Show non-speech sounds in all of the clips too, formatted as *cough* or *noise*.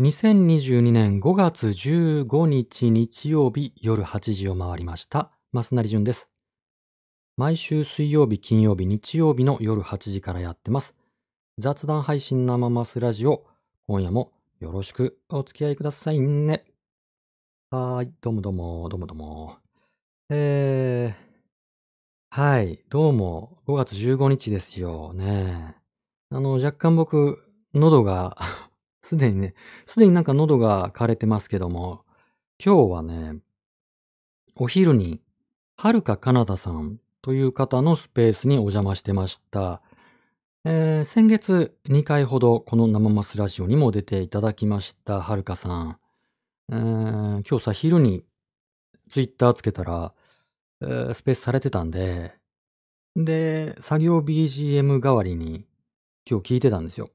2022年5月15日日曜日夜8時を回りました。増成淳です。毎週水曜日、金曜日、日曜日の夜8時からやってます。雑談配信生マスラジオ。今夜もよろしくお付き合いくださいね。はーい。どうもどうも、どうもどうも。えー、はい。どうも、5月15日ですよね。あの、若干僕、喉が、すでにね、すでになんか喉が枯れてますけども、今日はね、お昼に、はるかかなたさんという方のスペースにお邪魔してました。えー先月2回ほどこの生マスラジオにも出ていただきました、はるかさん。えー今日さ、昼にツイッターつけたら、えースペースされてたんで、で、作業 BGM 代わりに今日聞いてたんですよ。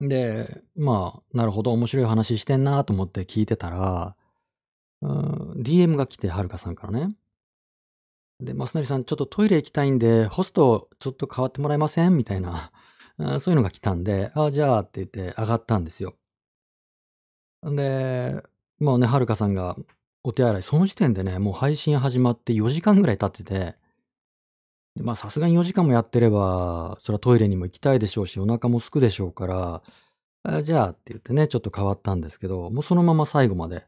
で、まあ、なるほど、面白い話してんなと思って聞いてたら、DM が来て、はるかさんからね。で、マスナリさん、ちょっとトイレ行きたいんで、ホストちょっと変わってもらえません？みたいな、*laughs* そういうのが来たんで、あ、じゃあって言って上がったんですよ。で、もうね、はるかさんがお手洗い、その時点でね、もう配信始まって4時間ぐらい経ってて、でまあさすがに4時間もやってれば、それはトイレにも行きたいでしょうし、お腹も空くでしょうから、あじゃあって言ってね、ちょっと変わったんですけど、もうそのまま最後まで。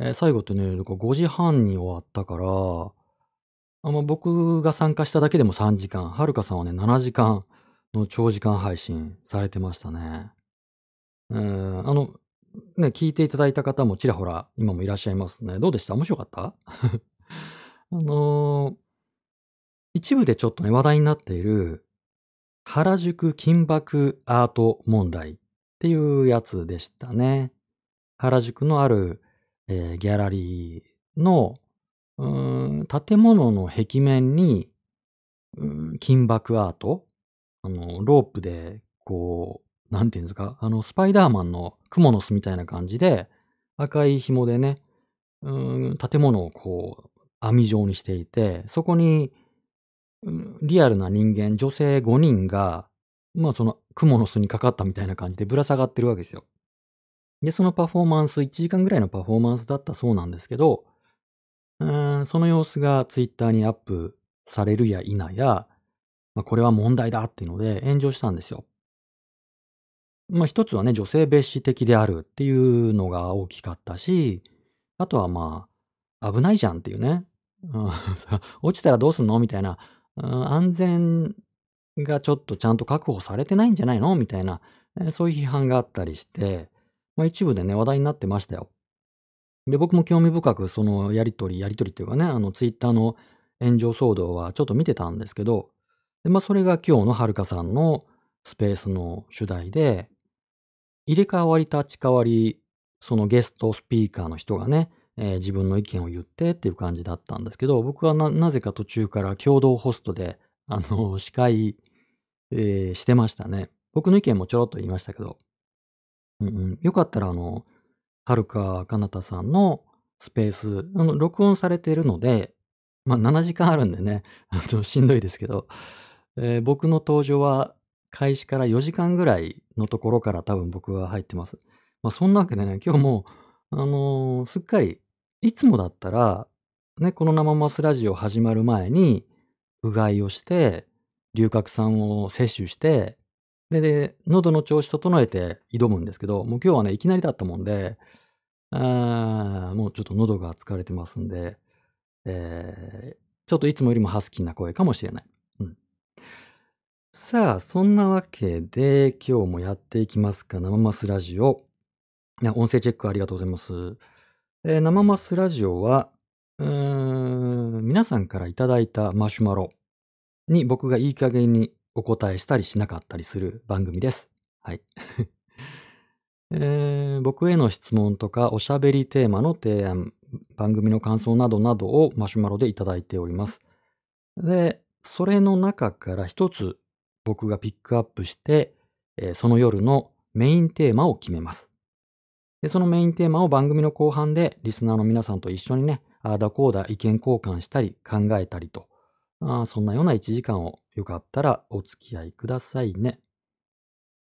えー最後ってね、5時半に終わったから、あの僕が参加しただけでも3時間、はるかさんはね、7時間の長時間配信されてましたね。うん、あの、ね、聞いていただいた方もちらほら今もいらっしゃいますね。どうでした？面白かった？*laughs* あのー一部でちょっとね、話題になっている原宿金箔アート問題っていうやつでしたね。原宿のある、えーギャラリーのうーん建物の壁面に、うん金箔アートあの、ロープで、こう、なんていうんですか、あの、スパイダーマンのクモの巣みたいな感じで、赤い紐でね、うん建物をこう、網状にしていて、そこに、リアルな人間、女性5人が、まあその、クモの巣にかかったみたいな感じでぶら下がってるわけですよ。で、そのパフォーマンス、1時間ぐらいのパフォーマンスだったそうなんですけど、うんその様子がツイッターにアップされるや否や、まあ、これは問題だっていうので炎上したんですよ。まあ一つはね、女性蔑視的であるっていうのが大きかったし、あとはまあ、危ないじゃんっていうね。*laughs* 落ちたらどうすんのみたいな、安全がちょっとちゃんと確保されてないんじゃないの？みたいな、そういう批判があったりして、まあ一部でね、話題になってましたよ。で、僕も興味深くそのやりとり、やりとりっていうかね、あのツイッターの炎上騒動はちょっと見てたんですけど、でまあそれが今日のはるかさんのスペースの主題で、入れ替わり立ち替わり、そのゲストスピーカーの人がね、えー自分の意見を言ってっていう感じだったんですけど、僕はなぜか途中から共同ホストで、あの、司会、えーしてましたね。僕の意見もちょろっと言いましたけど、うんうん、よかったらあの、はるかかなたさんのスペース、あの、録音されているので、まあ7時間あるんでね、あのしんどいですけど、えー僕の登場は開始から4時間ぐらいのところから多分僕は入ってます。まあそんなわけでね、今日も、あのーすっかり、いつもだったら、ね、この生マスラジオ始まる前に、うがいをして、龍角散を摂取して、で、で、喉の調子整えて挑むんですけど、もう今日はね、いきなりだったもんで、あもうちょっと喉が疲れてますんで、えーちょっといつもよりもハスキーな声かもしれない。うん。さあ、そんなわけで、今日もやっていきますか、生マスラジオ。音声チェックありがとうございます。えー生マスラジオは、皆さんからいただいたマシュマロに僕がいい加減にお答えしたりしなかったりする番組です。はい。*laughs* えー僕への質問とかおしゃべりテーマの提案、番組の感想などなどをマシュマロでいただいております。で、それの中から一つ僕がピックアップして、えーその夜のメインテーマを決めます。で、そのメインテーマを番組の後半でリスナーの皆さんと一緒にね、ああだこうだ意見交換したり考えたりと、あそんなような1時間をよかったらお付き合いくださいね。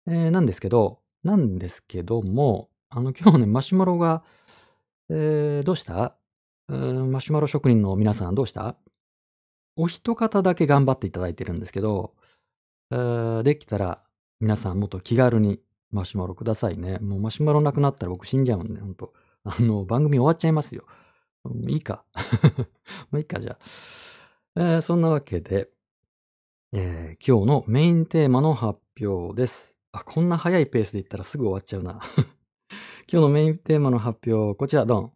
えーなんですけど、なんですけども、あの、今日ね、マシュマロが、えー、どうした？うーん、マシュマロ職人の皆さんどうした？お一方だけ頑張っていただいてるんですけど、できたら皆さんもっと気軽にマシュマロくださいね。もうマシュマロなくなったら僕死んじゃうんで、ほんと。あの、番組終わっちゃいますよ。いいか。*laughs* まあいいか、じゃあ。えーそんなわけで、えー今日のメインテーマの発表です。あ、こんな早いペースでいったらすぐ終わっちゃうな。*laughs* 今日のメインテーマの発表、こちら、ドン。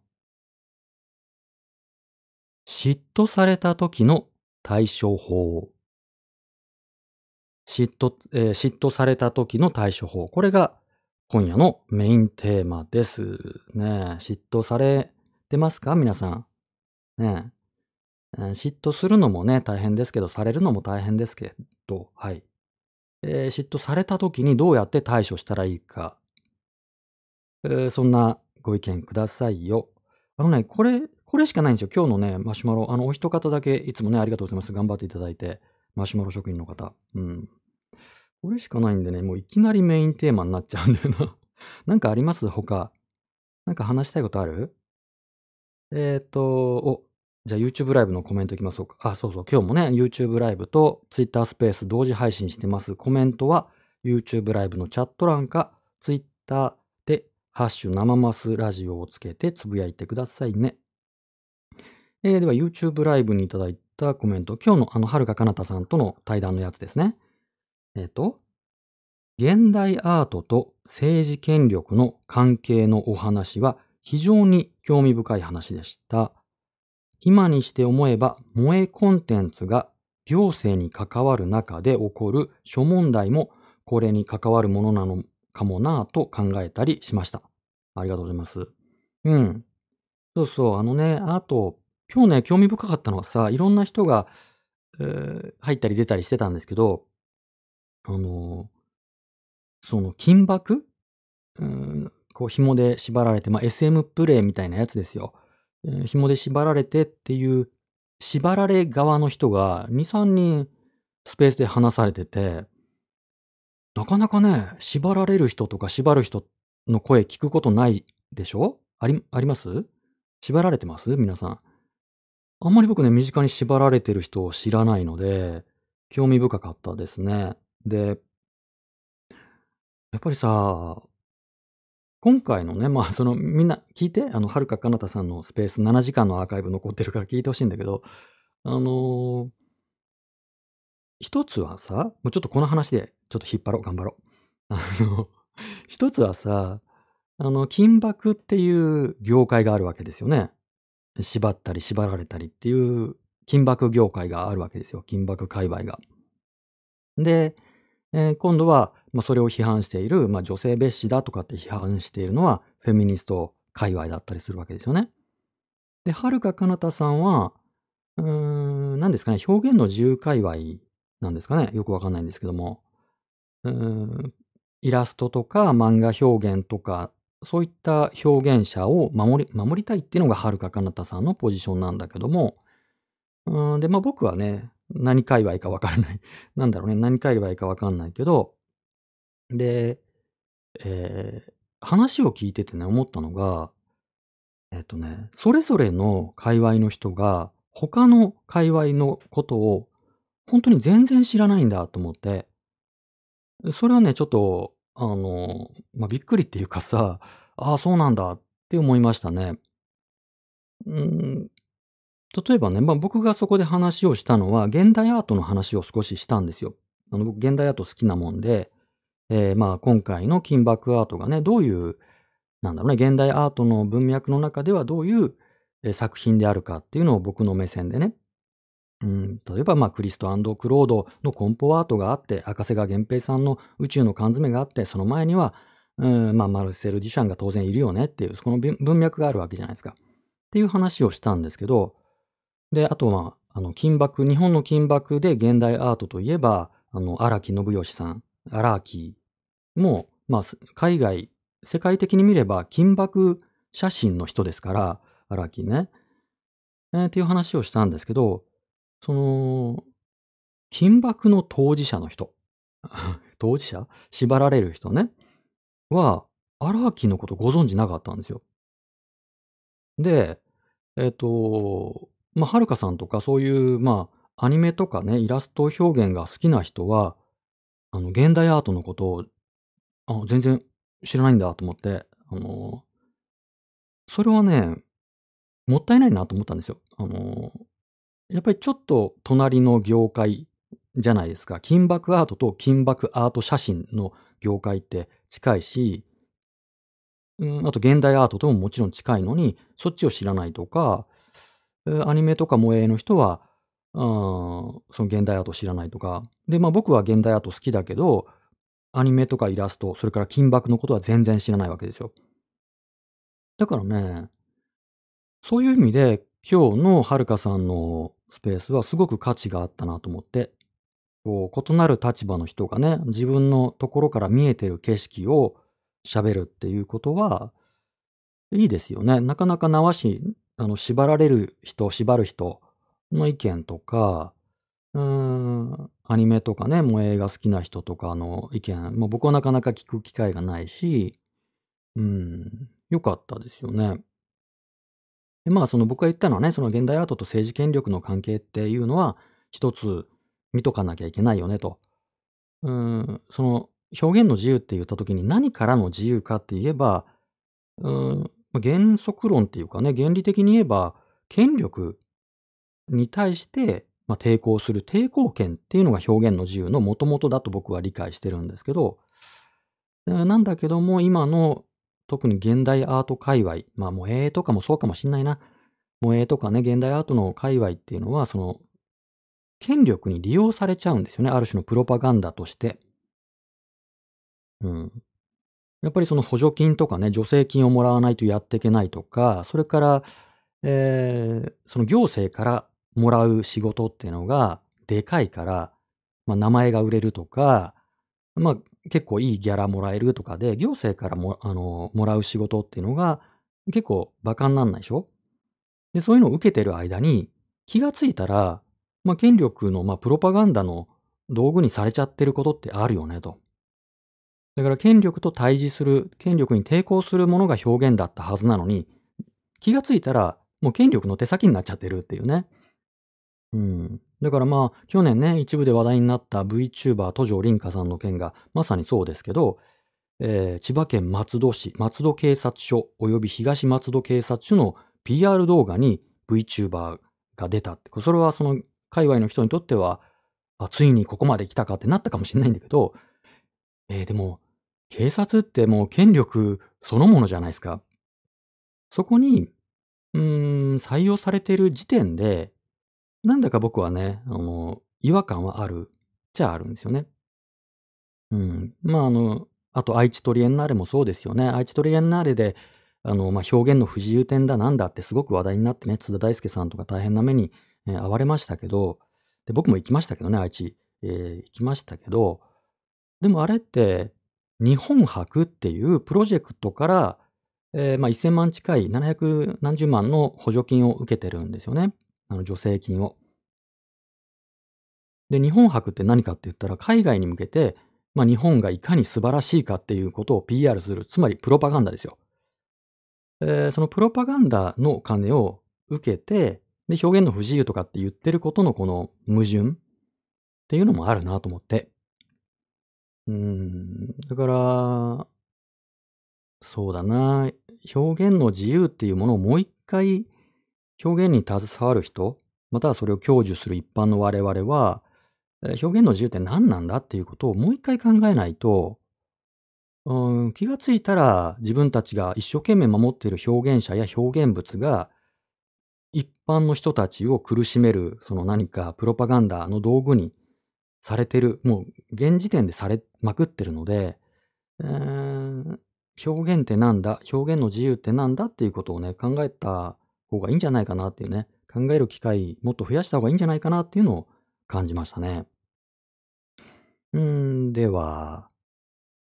嫉妬された時の対処法。嫉妬、えー嫉妬された時の対処法。これが今夜のメインテーマです。ね嫉妬されてますか？皆さん。ねえー嫉妬するのもね、大変ですけど、されるのも大変ですけど、はい。えー嫉妬された時にどうやって対処したらいいか。えーそんなご意見くださいよ。あのね、これ、これしかないんですよ。今日のね、マシュマロ。あの、お一方だけ、いつもね、ありがとうございます。頑張っていただいて。マシュマロ職員の方。うん。これしかないんでね、もういきなりメインテーマになっちゃうんだよな。*laughs* なんかあります？他。なんか話したいことある？えっ、と、お、じゃあ YouTube ライブのコメントいきましょうか。あ、そうそう。今日もね、YouTube ライブと Twitter スペース同時配信してます。コメントは YouTube ライブのチャット欄か Twitter でハッシュ生マスラジオをつけてつぶやいてくださいね。えーでは YouTube ライブにいただいてたコメント。今日のあの、はるかかなたさんとの対談のやつですね。えっ、と、現代アートと政治権力の関係のお話は非常に興味深い話でした。今にして思えば、萌えコンテンツが行政に関わる中で起こる諸問題もこれに関わるものなのかもなぁと考えたりしました。ありがとうございます。うん。そうそう、あのね、あと、今日ね、興味深かったのはさ、いろんな人が、えー入ったり出たりしてたんですけど、あのその金箔？うん、こう紐で縛られて、まあ、SM プレイみたいなやつですよ。えー紐で縛られてっていう、縛られ側の人が2、3人スペースで話されてて、なかなかね、縛られる人とか縛る人の声聞くことないでしょ？あり、あります？縛られてます？皆さん。あんまり僕ね、身近に縛られてる人を知らないので、興味深かったですね。で、やっぱりさ、今回のね、まあ、その、みんな聞いて、あの、はるかかなたさんのスペース7時間のアーカイブ残ってるから聞いてほしいんだけど、あのー一つはさ、もうちょっとこの話でちょっと引っ張ろう、頑張ろう。あの、一つはさ、あの、金箔っていう業界があるわけですよね。縛ったり縛られたりっていう金箔業界があるわけですよ。金箔界隈が。で、えー今度は、まあ、それを批判している、まあ、女性蔑視だとかって批判しているのはフェミニスト界隈だったりするわけですよね。で、はるかかなたさんは、うーん、何ですかね、表現の自由界隈なんですかね。よくわかんないんですけども。うーん、イラストとか漫画表現とか、そういった表現者を守り、守りたいっていうのがはるかかなたさんのポジションなんだけども、うん、で、まあ僕はね、何界隈かわからない。*laughs* なんだろうね、何界隈かわかんないけど、で、えー話を聞いててね、思ったのが、えっとね、それぞれの界隈の人が、他の界隈のことを、本当に全然知らないんだと思って、それはね、ちょっと、あの、まあ、びっくりっていうかさ、ああ、そうなんだって思いましたね。うん、例えばね、まあ、僕がそこで話をしたのは、現代アートの話を少ししたんですよ。あの、僕、現代アート好きなもんで、えーまあ、今回の金箔アートがね、どういう、なんだろうね、現代アートの文脈の中ではどういう作品であるかっていうのを僕の目線でね、うん、例えば、まあ、クリストクロードのコンポアートがあって、赤瀬川源平さんの宇宙の缶詰があって、その前には、うん、まあ、マルセル・デュシャンが当然いるよねっていう、そこの文脈があるわけじゃないですか。っていう話をしたんですけど、で、あとは、あの、金箔、日本の金箔で現代アートといえば、あの、荒木信義さん、荒木も、まあ、海外、世界的に見れば金箔写真の人ですから、荒木ね。えーっていう話をしたんですけど、その、金箔の当事者の人。*laughs* 当事者？縛られる人ね。は、荒木のことご存知なかったんですよ。で、えっと、ま、はるかさんとかそういう、まあ、アニメとかね、イラスト表現が好きな人は、あの、現代アートのことを、あ、全然知らないんだと思って、あの、それはね、もったいないなと思ったんですよ。あの、やっぱりちょっと隣の業界じゃないですか。金箔アートと金箔アート写真の業界って近いし、うん、あと現代アートとももちろん近いのに、そっちを知らないとか、アニメとか萌えの人は、ああ、その現代アートを知らないとか。で、まあ、僕は現代アート好きだけど、アニメとかイラスト、それから金箔のことは全然知らないわけですよ。だからね、そういう意味で、今日のはるかさんのスペースはすごく価値があったなと思って。こう、異なる立場の人がね、自分のところから見えてる景色を喋るっていうことは、いいですよね。なかなか縄しあの、縛られる人、縛る人の意見とか、うーん、アニメとかね、もう映画好きな人とかの意見、ま、僕はなかなか聞く機会がないし、うん、良かったですよね。で、まあ、その僕が言ったのはね、その現代アートと政治権力の関係っていうのは、一つ見とかなきゃいけないよねと。うん、その表現の自由って言った時に何からの自由かって言えば、うん、原則論っていうかね、原理的に言えば、権力に対して、まあ、抵抗する抵抗権っていうのが表現の自由の元々だと僕は理解してるんですけど、なんだけども、今の特に現代アート界隈、まあ、萌えとかもそうかもしんないな。萌えとかね、現代アートの界隈っていうのは、その、権力に利用されちゃうんですよね、ある種のプロパガンダとして。うん。やっぱりその補助金とかね、助成金をもらわないとやっていけないとか、それから、ええ、その行政からもらう仕事っていうのがでかいから、まあ、名前が売れるとか、まあ、結構いいギャラもらえるとかで、行政からもあの、もらう仕事っていうのが結構馬鹿んなんないでしょ？で、そういうのを受けてる間に、気が付いたら、まあ、権力の、まあ、プロパガンダの道具にされちゃってることってあるよねと。だから権力と対峙する、権力に抵抗するものが表現だったはずなのに、気が付いたら、もう権力の手先になっちゃってるっていうね。うん。だからまあ、去年ね、一部で話題になった VTuber 都城凛果さんの件がまさにそうですけど、ええ、千葉県松戸市、松戸警察署及び東松戸警察署の PR 動画に VTuber が出たって、それはその界隈の人にとっては、あ、ついにここまで来たかってなったかもしんないんだけど、ええ、でも、警察ってもう権力そのものじゃないですか。そこに、うーん、採用されてる時点で、なんだか僕はね、あの、違和感はあるっちゃあるんですよね。うん。まあ、あの、あと愛知トリエンナーレもそうですよね。愛知トリエンナーレで、あの、ま、表現の不自由展だなんだってすごく話題になってね、津田大介さんとか大変な目に、え、遭われましたけど、で、僕も行きましたけどね、愛知。ええ、行きましたけど、でもあれって、日本博っていうプロジェクトから、ええ、ま、1000万近い700何十万の補助金を受けてるんですよね。あの、助成金を。で、日本博って何かって言ったら、海外に向けて、ま、日本がいかに素晴らしいかっていうことを PR する、つまりプロパガンダですよ。ええ、そのプロパガンダの金を受けて、で、表現の不自由とかって言ってることのこの矛盾っていうのもあるなと思って。うん、だからそうだな、表現の自由っていうものをもう一回表現に携わる人、またはそれを享受する一般の我々は、表現の自由って何なんだっていうことをもう一回考えないと、うん、気が付いたら自分たちが一生懸命守っている表現者や表現物が、一般の人たちを苦しめる、その何かプロパガンダの道具にされてる、もう現時点でされまくってるので、ええ、表現ってなんだ、表現の自由ってなんだっていうことをね、考えた方がいいんじゃないかなっていうね、考える機会もっと増やした方がいいんじゃないかなっていうのを感じましたね。うん、では、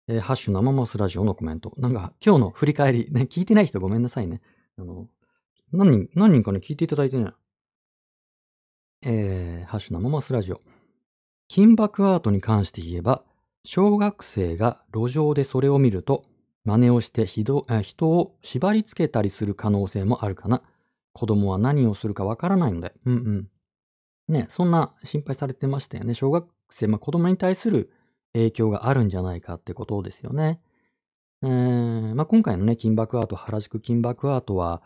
え、ハッシュ生マスラジオのコメント。なんか今日の振り返り、ね、聞いてない人ごめんなさいね。あの、何人何人かに聞いていただいてね。ええ、ハッシュ生マスラジオ。金箔アートに関して言えば、小学生が路上でそれを見ると、真似をしてひどえ人を縛り付けたりする可能性もあるかな。子供は何をするかわからないので。うんうん。ね、そんな心配されてましたよね。小学生、まあ、子供に対する影響があるんじゃないかってことですよね。えーまあ、今回のね、金箔アート、原宿金箔アートは、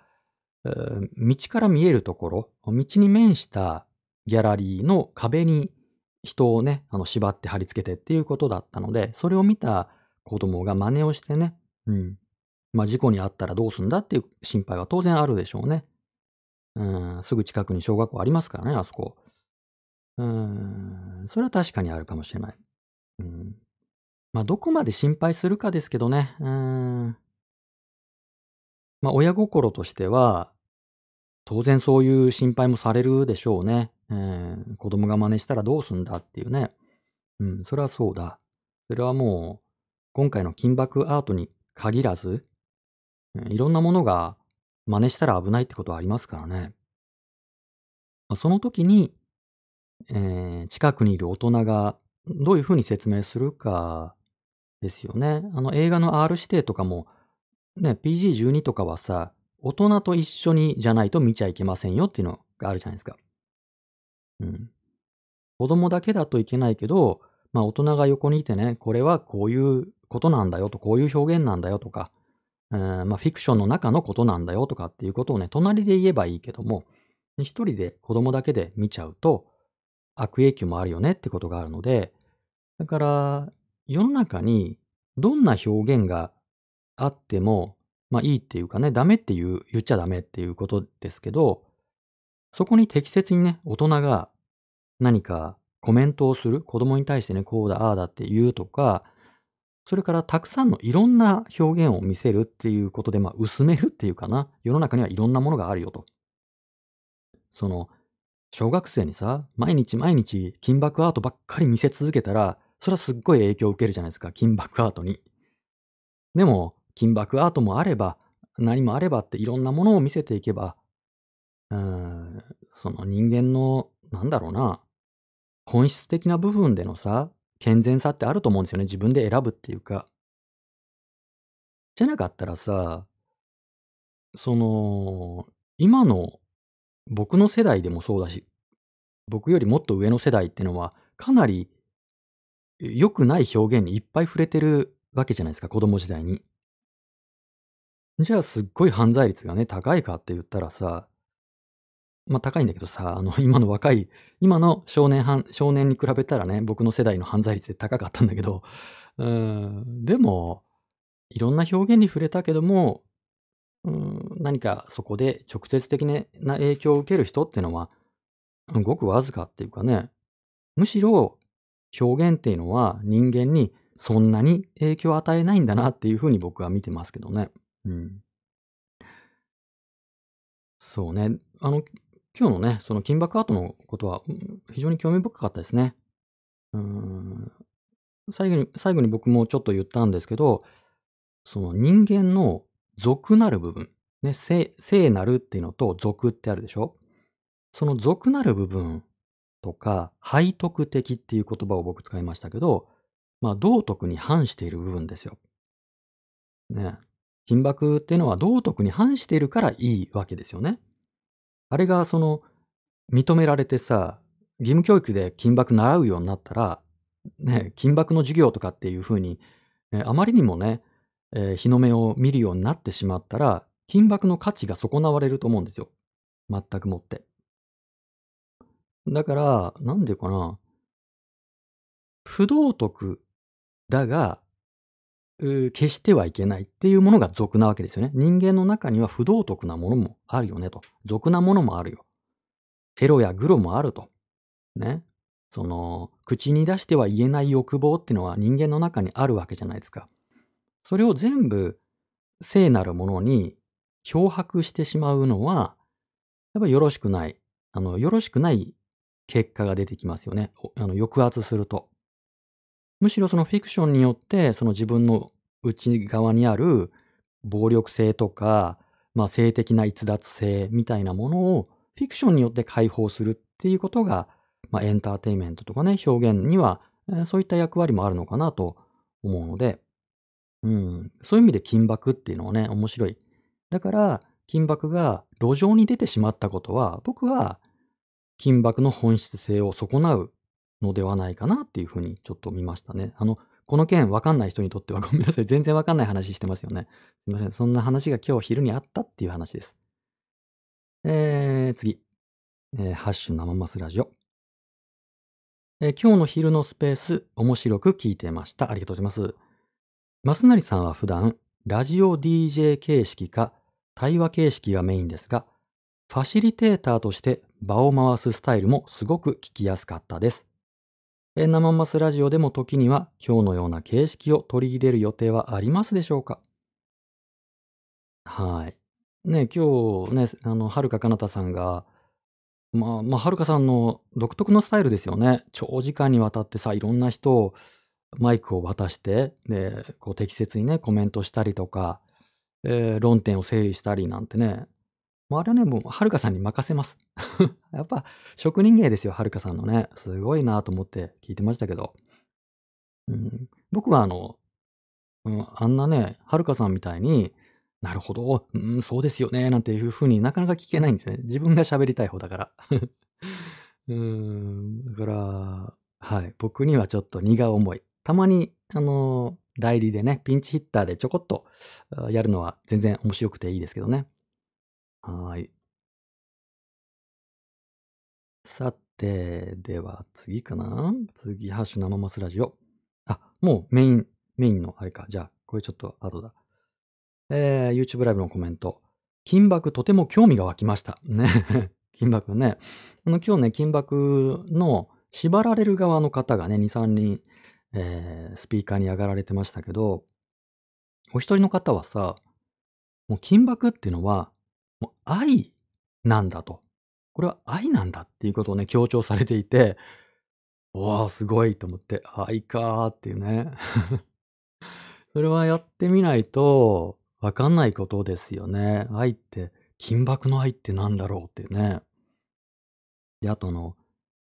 えー道から見えるところ、道に面したギャラリーの壁に人をね、あの縛って貼り付けてっていうことだったので、それを見た子供が真似をしてね、うん。まあ、事故に遭ったらどうすんだっていう心配は当然あるでしょうね。うん、すぐ近くに小学校ありますからね、あそこ。うん、それは確かにあるかもしれない。うん。まあ、どこまで心配するかですけどね。うん。まあ、親心としては、当然そういう心配もされるでしょうね。えー子供が真似したらどうすんだっていうね。うん、それはそうだ。それはもう、今回の金箔アートに限らず、うんいろんなものが真似したら危ないってことはありますからね。まその時に、えー近くにいる大人がどういうふうに説明するかですよね。あの映画の R 指定とかも、ね、PG12 とかはさ、大人と一緒にじゃないと見ちゃいけませんよっていうのがあるじゃないですか。うん。子供だけだといけないけど、まあ大人が横にいてね、これはこういうことなんだよと、こういう表現なんだよとか、えーまあフィクションの中のことなんだよとかっていうことをね、隣で言えばいいけども、一人で子供だけで見ちゃうと悪影響もあるよねってことがあるので、だから世の中にどんな表現があっても、まあいいっていうかね、ダメっていう、言っちゃダメっていうことですけど、そこに適切にね、大人が何かコメントをする、子供に対してね、こうだ、ああだって言うとか、それからたくさんのいろんな表現を見せるっていうことで、まあ薄めるっていうかな、世の中にはいろんなものがあるよと。その、小学生にさ、毎日毎日金箔アートばっかり見せ続けたら、それはすっごい影響を受けるじゃないですか、金箔アートに。でも、金箔アートもあれば、何もあればっていろんなものを見せていけば、うん、その人間の、なんだろうな、本質的な部分でのさ、健全さってあると思うんですよね。自分で選ぶっていうか。じゃなかったらさ、その、今の僕の世代でもそうだし、僕よりもっと上の世代ってのは、かなり良くない表現にいっぱい触れてるわけじゃないですか、子供時代に。じゃあすっごい犯罪率がね、高いかって言ったらさ、まあ高いんだけどさ、あの、*laughs* 今の若い、今の少年犯、少年に比べたらね、僕の世代の犯罪率で高かったんだけど、うん、でも、いろんな表現に触れたけども、うん、何かそこで直接的な影響を受ける人っていうのは、ごくわずかっていうかね、むしろ表現っていうのは人間にそんなに影響を与えないんだなっていうふうに僕は見てますけどね。うん。そうね。あの、今日のね、その金箔アートのことは非常に興味深かったですね。うん。最後に、最後に僕もちょっと言ったんですけど、その人間の俗なる部分、ね、聖、聖なるっていうのと俗ってあるでしょ？その俗なる部分とか、背徳的っていう言葉を僕使いましたけど、まあ道徳に反している部分ですよ。ね。金箔っていうのは道徳に反しているからいいわけですよね。あれがその認められてさ、義務教育で金箔習うようになったら、ね、金箔の授業とかっていうふうに、えーあまりにもね、えー日の目を見るようになってしまったら、金箔の価値が損なわれると思うんですよ。全くもって。だから、なんていうかな、不道徳だが、うー決してはいけないっていうものが俗なわけですよね。人間の中には不道徳なものもあるよねと。俗なものもあるよ。エロやグロもあると。ね。その、口に出しては言えない欲望っていうのは人間の中にあるわけじゃないですか。それを全部聖なるものに漂白してしまうのは、やっぱよろしくない。あの、よろしくない結果が出てきますよね。あの抑圧すると。むしろそのフィクションによって、その自分の内側にある暴力性とか、まあ性的な逸脱性みたいなものをフィクションによって解放するっていうことが、まあエンターテインメントとかね、表現には、えーそういった役割もあるのかなと思うので、うん。そういう意味で金箔っていうのはね、面白い。だから、金箔が路上に出てしまったことは、僕は金箔の本質性を損なうのではないかなっていうふうにちょっと見ましたね。あの、この件わかんない人にとってはごめんなさい。全然わかんない話してますよね。すいません。そんな話が今日昼にあったっていう話です。えー、次。えー、ハッシュ生マスラジオ。えー、今日の昼のスペース、面白く聞いてました。ありがとうございます。増成さんは普段、ラジオ DJ 形式か対話形式がメインですが、ファシリテーターとして場を回すスタイルもすごく聞きやすかったです。えー、生マスラジオでも時には今日のような形式を取り入れる予定はありますでしょうか？はい。ね、今日ね、あの、はるかかなたさんが、まあ、まあ、はるかさんの独特のスタイルですよね。長時間にわたってさ、いろんな人をマイクを渡して、で、こう適切にね、コメントしたりとか、えー論点を整理したりなんてね、もうあれはね、もうはるかさんに任せます。*laughs* やっぱ職人芸ですよ、はるかさんのね。すごいなと思って聞いてましたけど。うん、僕はあの、うん、あんなね、はるかさんみたいに、なるほど、うん、そうですよね、なんていう風になかなか聞けないんですよね。自分が喋りたい方だから。*laughs* うん、だから、はい、僕にはちょっと荷が重い。たまに、あの、代理でね、ピンチヒッターでちょこっとやるのは全然面白くていいですけどね。はい。さて、では次かな次、ハッシュ生マスラジオ。あ、もうメイン、メインのあれか。じゃあ、これちょっと後だ。えー、YouTube ライブのコメント。金箔とても興味が湧きました。ね。*laughs* 金箔ね。あの、今日ね、金箔の縛られる側の方がね、2、3人、えー、スピーカーに上がられてましたけど、お一人の方はさ、もう金箔っていうのは、愛なんだと。これは愛なんだっていうことをね、強調されていて、わあ、すごいと思って、愛かーっていうね。*laughs* それはやってみないと、わかんないことですよね。愛って、金箔の愛ってなんだろうっていうね。で、あとの、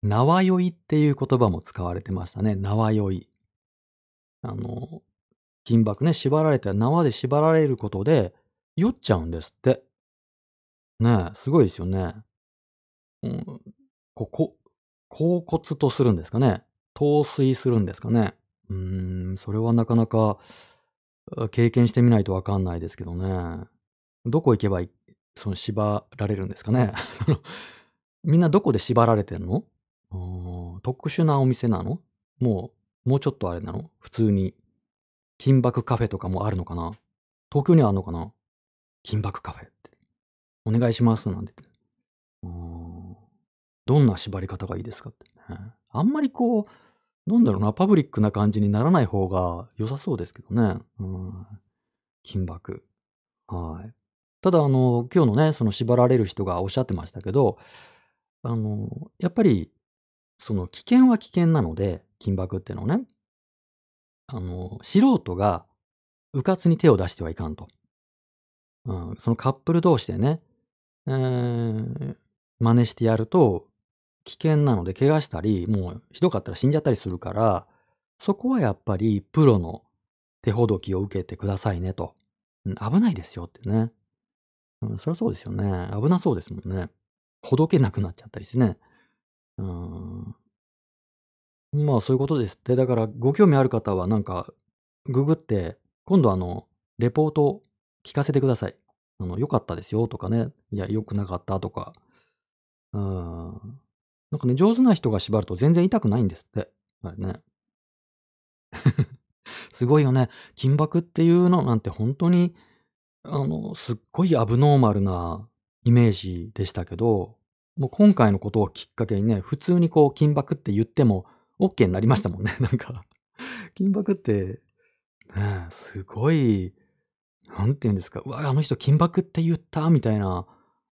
縄酔いっていう言葉も使われてましたね。縄酔い。あの、金箔ね、縛られて、縄で縛られることで、酔っちゃうんですって。ね、すごいですよね。うん、ここ、恍惚とするんですかね。陶酔するんですかね。うーん、それはなかなか経験してみないとわかんないですけどね。どこ行けばいその縛られるんですかね。*laughs* みんなどこで縛られてんの？特殊なお店なの？もう、もうちょっとあれなの？普通に。金箔カフェとかもあるのかな？東京にはあるのかな？金箔カフェ。お願いしますなんて。どんな縛り方がいいですかってね。あんまりこう、なんだろうな、パブリックな感じにならない方が良さそうですけどね。うん。金箔。はい。ただ、あの、今日のね、その縛られる人がおっしゃってましたけど、あの、やっぱり、その危険は危険なので、金箔っていうのはね、あの、素人が迂闊に手を出してはいかんと。うん、そのカップル同士でね、えー、真似してやると、危険なので怪我したり、もうひどかったら死んじゃったりするから、そこはやっぱりプロの手ほどきを受けてくださいねと。うん、危ないですよってね。うん、そりゃそうですよね。危なそうですもんね。ほどけなくなっちゃったりしてね。うん。まあそういうことですって。だからご興味ある方はなんかググって、今度あの、レポート聞かせてください。あの、良かったですよとかね。いや、良くなかったとか。うん。なんかね、上手な人が縛ると全然痛くないんですって。あれね。*laughs* すごいよね。金箔っていうのなんて本当に、あの、すっごいアブノーマルなイメージでしたけど、もう今回のことをきっかけにね、普通にこう金箔って言っても OK になりましたもんね。なんか金箔って、ね、すごい、なんて言うんですか、うわ、あの人金箔って言ったみたいな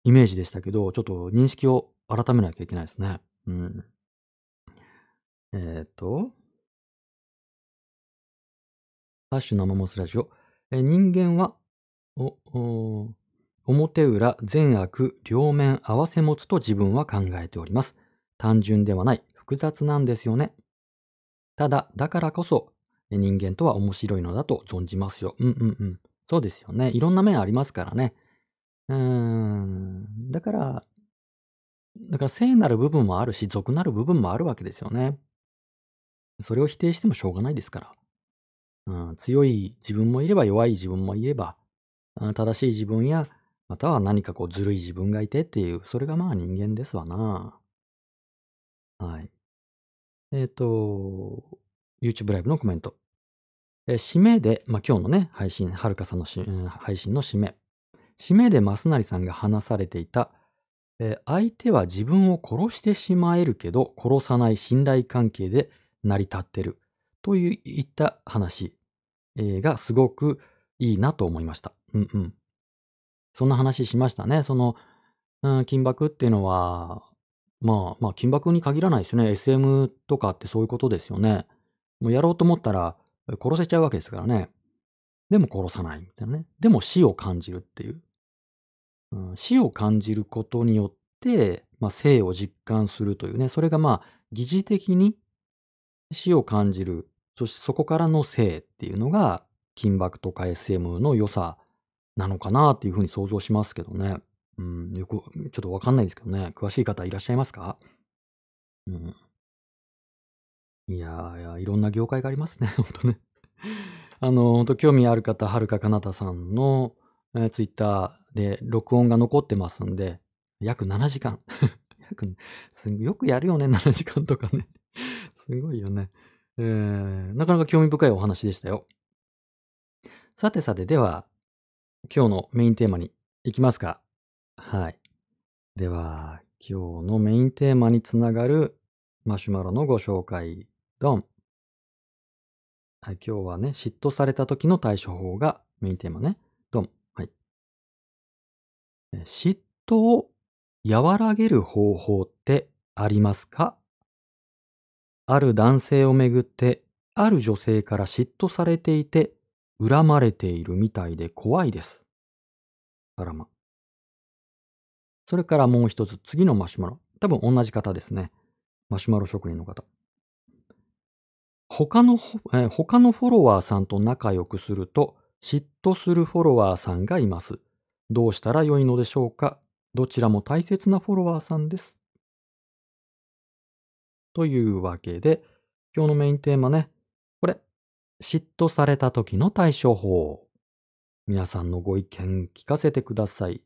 イメージでしたけど、ちょっと認識を改めなきゃいけないですね。うん。えっ、と、ハッシュ生モスラジオ。え人間は、お、お表裏、善悪、両面合わせ持つと自分は考えております。単純ではない、複雑なんですよね。ただ、だからこそ、人間とは面白いのだと存じますよ。うんうんうん。そうですよね。いろんな面ありますからね。うーん。だから、だから聖なる部分もあるし、俗なる部分もあるわけですよね。それを否定してもしょうがないですから。うん、強い自分もいれば弱い自分もいれば、正しい自分や、または何かこうずるい自分がいてっていう、それがまあ人間ですわな。はい。えっ、と、YouTube ライブのコメント。えー締めで、まあ、今日のね、配信、はるかさんのし、うん配信の締め。締めで増成さんが話されていた、えー相手は自分を殺してしまえるけど、殺さない信頼関係で成り立ってる。といういった話、えーがすごくいいなと思いました。うんうん。そんな話しましたね。その、うん、金箔っていうのは、まあまあ金箔に限らないですよね。SM とかってそういうことですよね。もうやろうと思ったら殺せちゃうわけですからね。でも殺さないみたいなね。でも死を感じるっていう。うん、死を感じることによって、まあ、生を実感するというね。それがまあ疑似的に死を感じる。そしてそこからの生っていうのが金箔とか SM の良さなのかなっていうふうに想像しますけどね。うん、よく、ちょっとわかんないですけどね。詳しい方いらっしゃいますか？うん。いやいや、いろんな業界がありますね。*laughs* ほんとね。あの、ほんと興味ある方、はるかかなたさんの、え、ツイッターで録音が残ってますんで、約7時間。*laughs* 約、すよくやるよね、7時間とかね。*laughs* すごいよね。えー、なかなか興味深いお話でしたよ。さてさて、では、今日のメインテーマに行きますか。はい。では、今日のメインテーマにつながるマシュマロのご紹介、ドン。はい、今日はね、嫉妬された時の対処法がメインテーマね。ドン。はい。嫉妬を和らげる方法ってありますか？ある男性をめぐって、ある女性から嫉妬されていて、恨まれているみたいで怖いです。あらま。それからもう一つ、次のマシュマロ。多分同じ方ですね。マシュマロ職人の方。他の、え他のフォロワーさんと仲良くすると、嫉妬するフォロワーさんがいます。どうしたらよいのでしょうか？どちらも大切なフォロワーさんです。というわけで、今日のメインテーマね、これ、嫉妬された時の対処法。皆さんのご意見聞かせてください。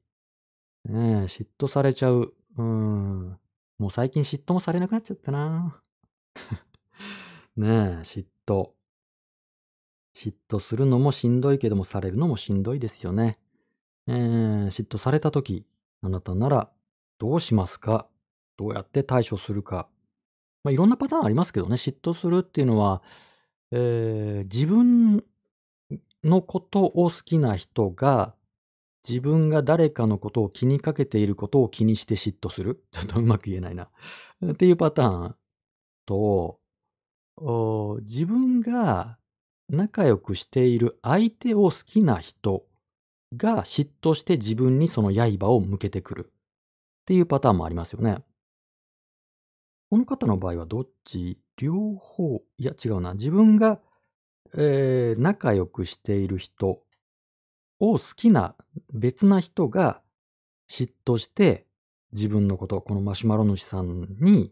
ねえ、嫉妬されちゃう。うん。もう最近嫉妬もされなくなっちゃったな。ねえ、嫉妬。嫉妬するのもしんどいけども、されるのもしんどいですよね。えー、嫉妬されたとき、あなたならどうしますか？どうやって対処するか。まあ、いろんなパターンありますけどね、嫉妬するっていうのは、えー自分のことを好きな人が、自分が誰かのことを気にかけていることを気にして嫉妬する。ちょっとうまく言えないな。っていうパターンと、お自分が仲良くしている相手を好きな人が嫉妬して自分にその刃を向けてくるっていうパターンもありますよね。この方の場合はどっち？両方？いや違うな。自分が、えー仲良くしている人を好きな別な人が嫉妬して自分のことを、このマシュマロ主さんに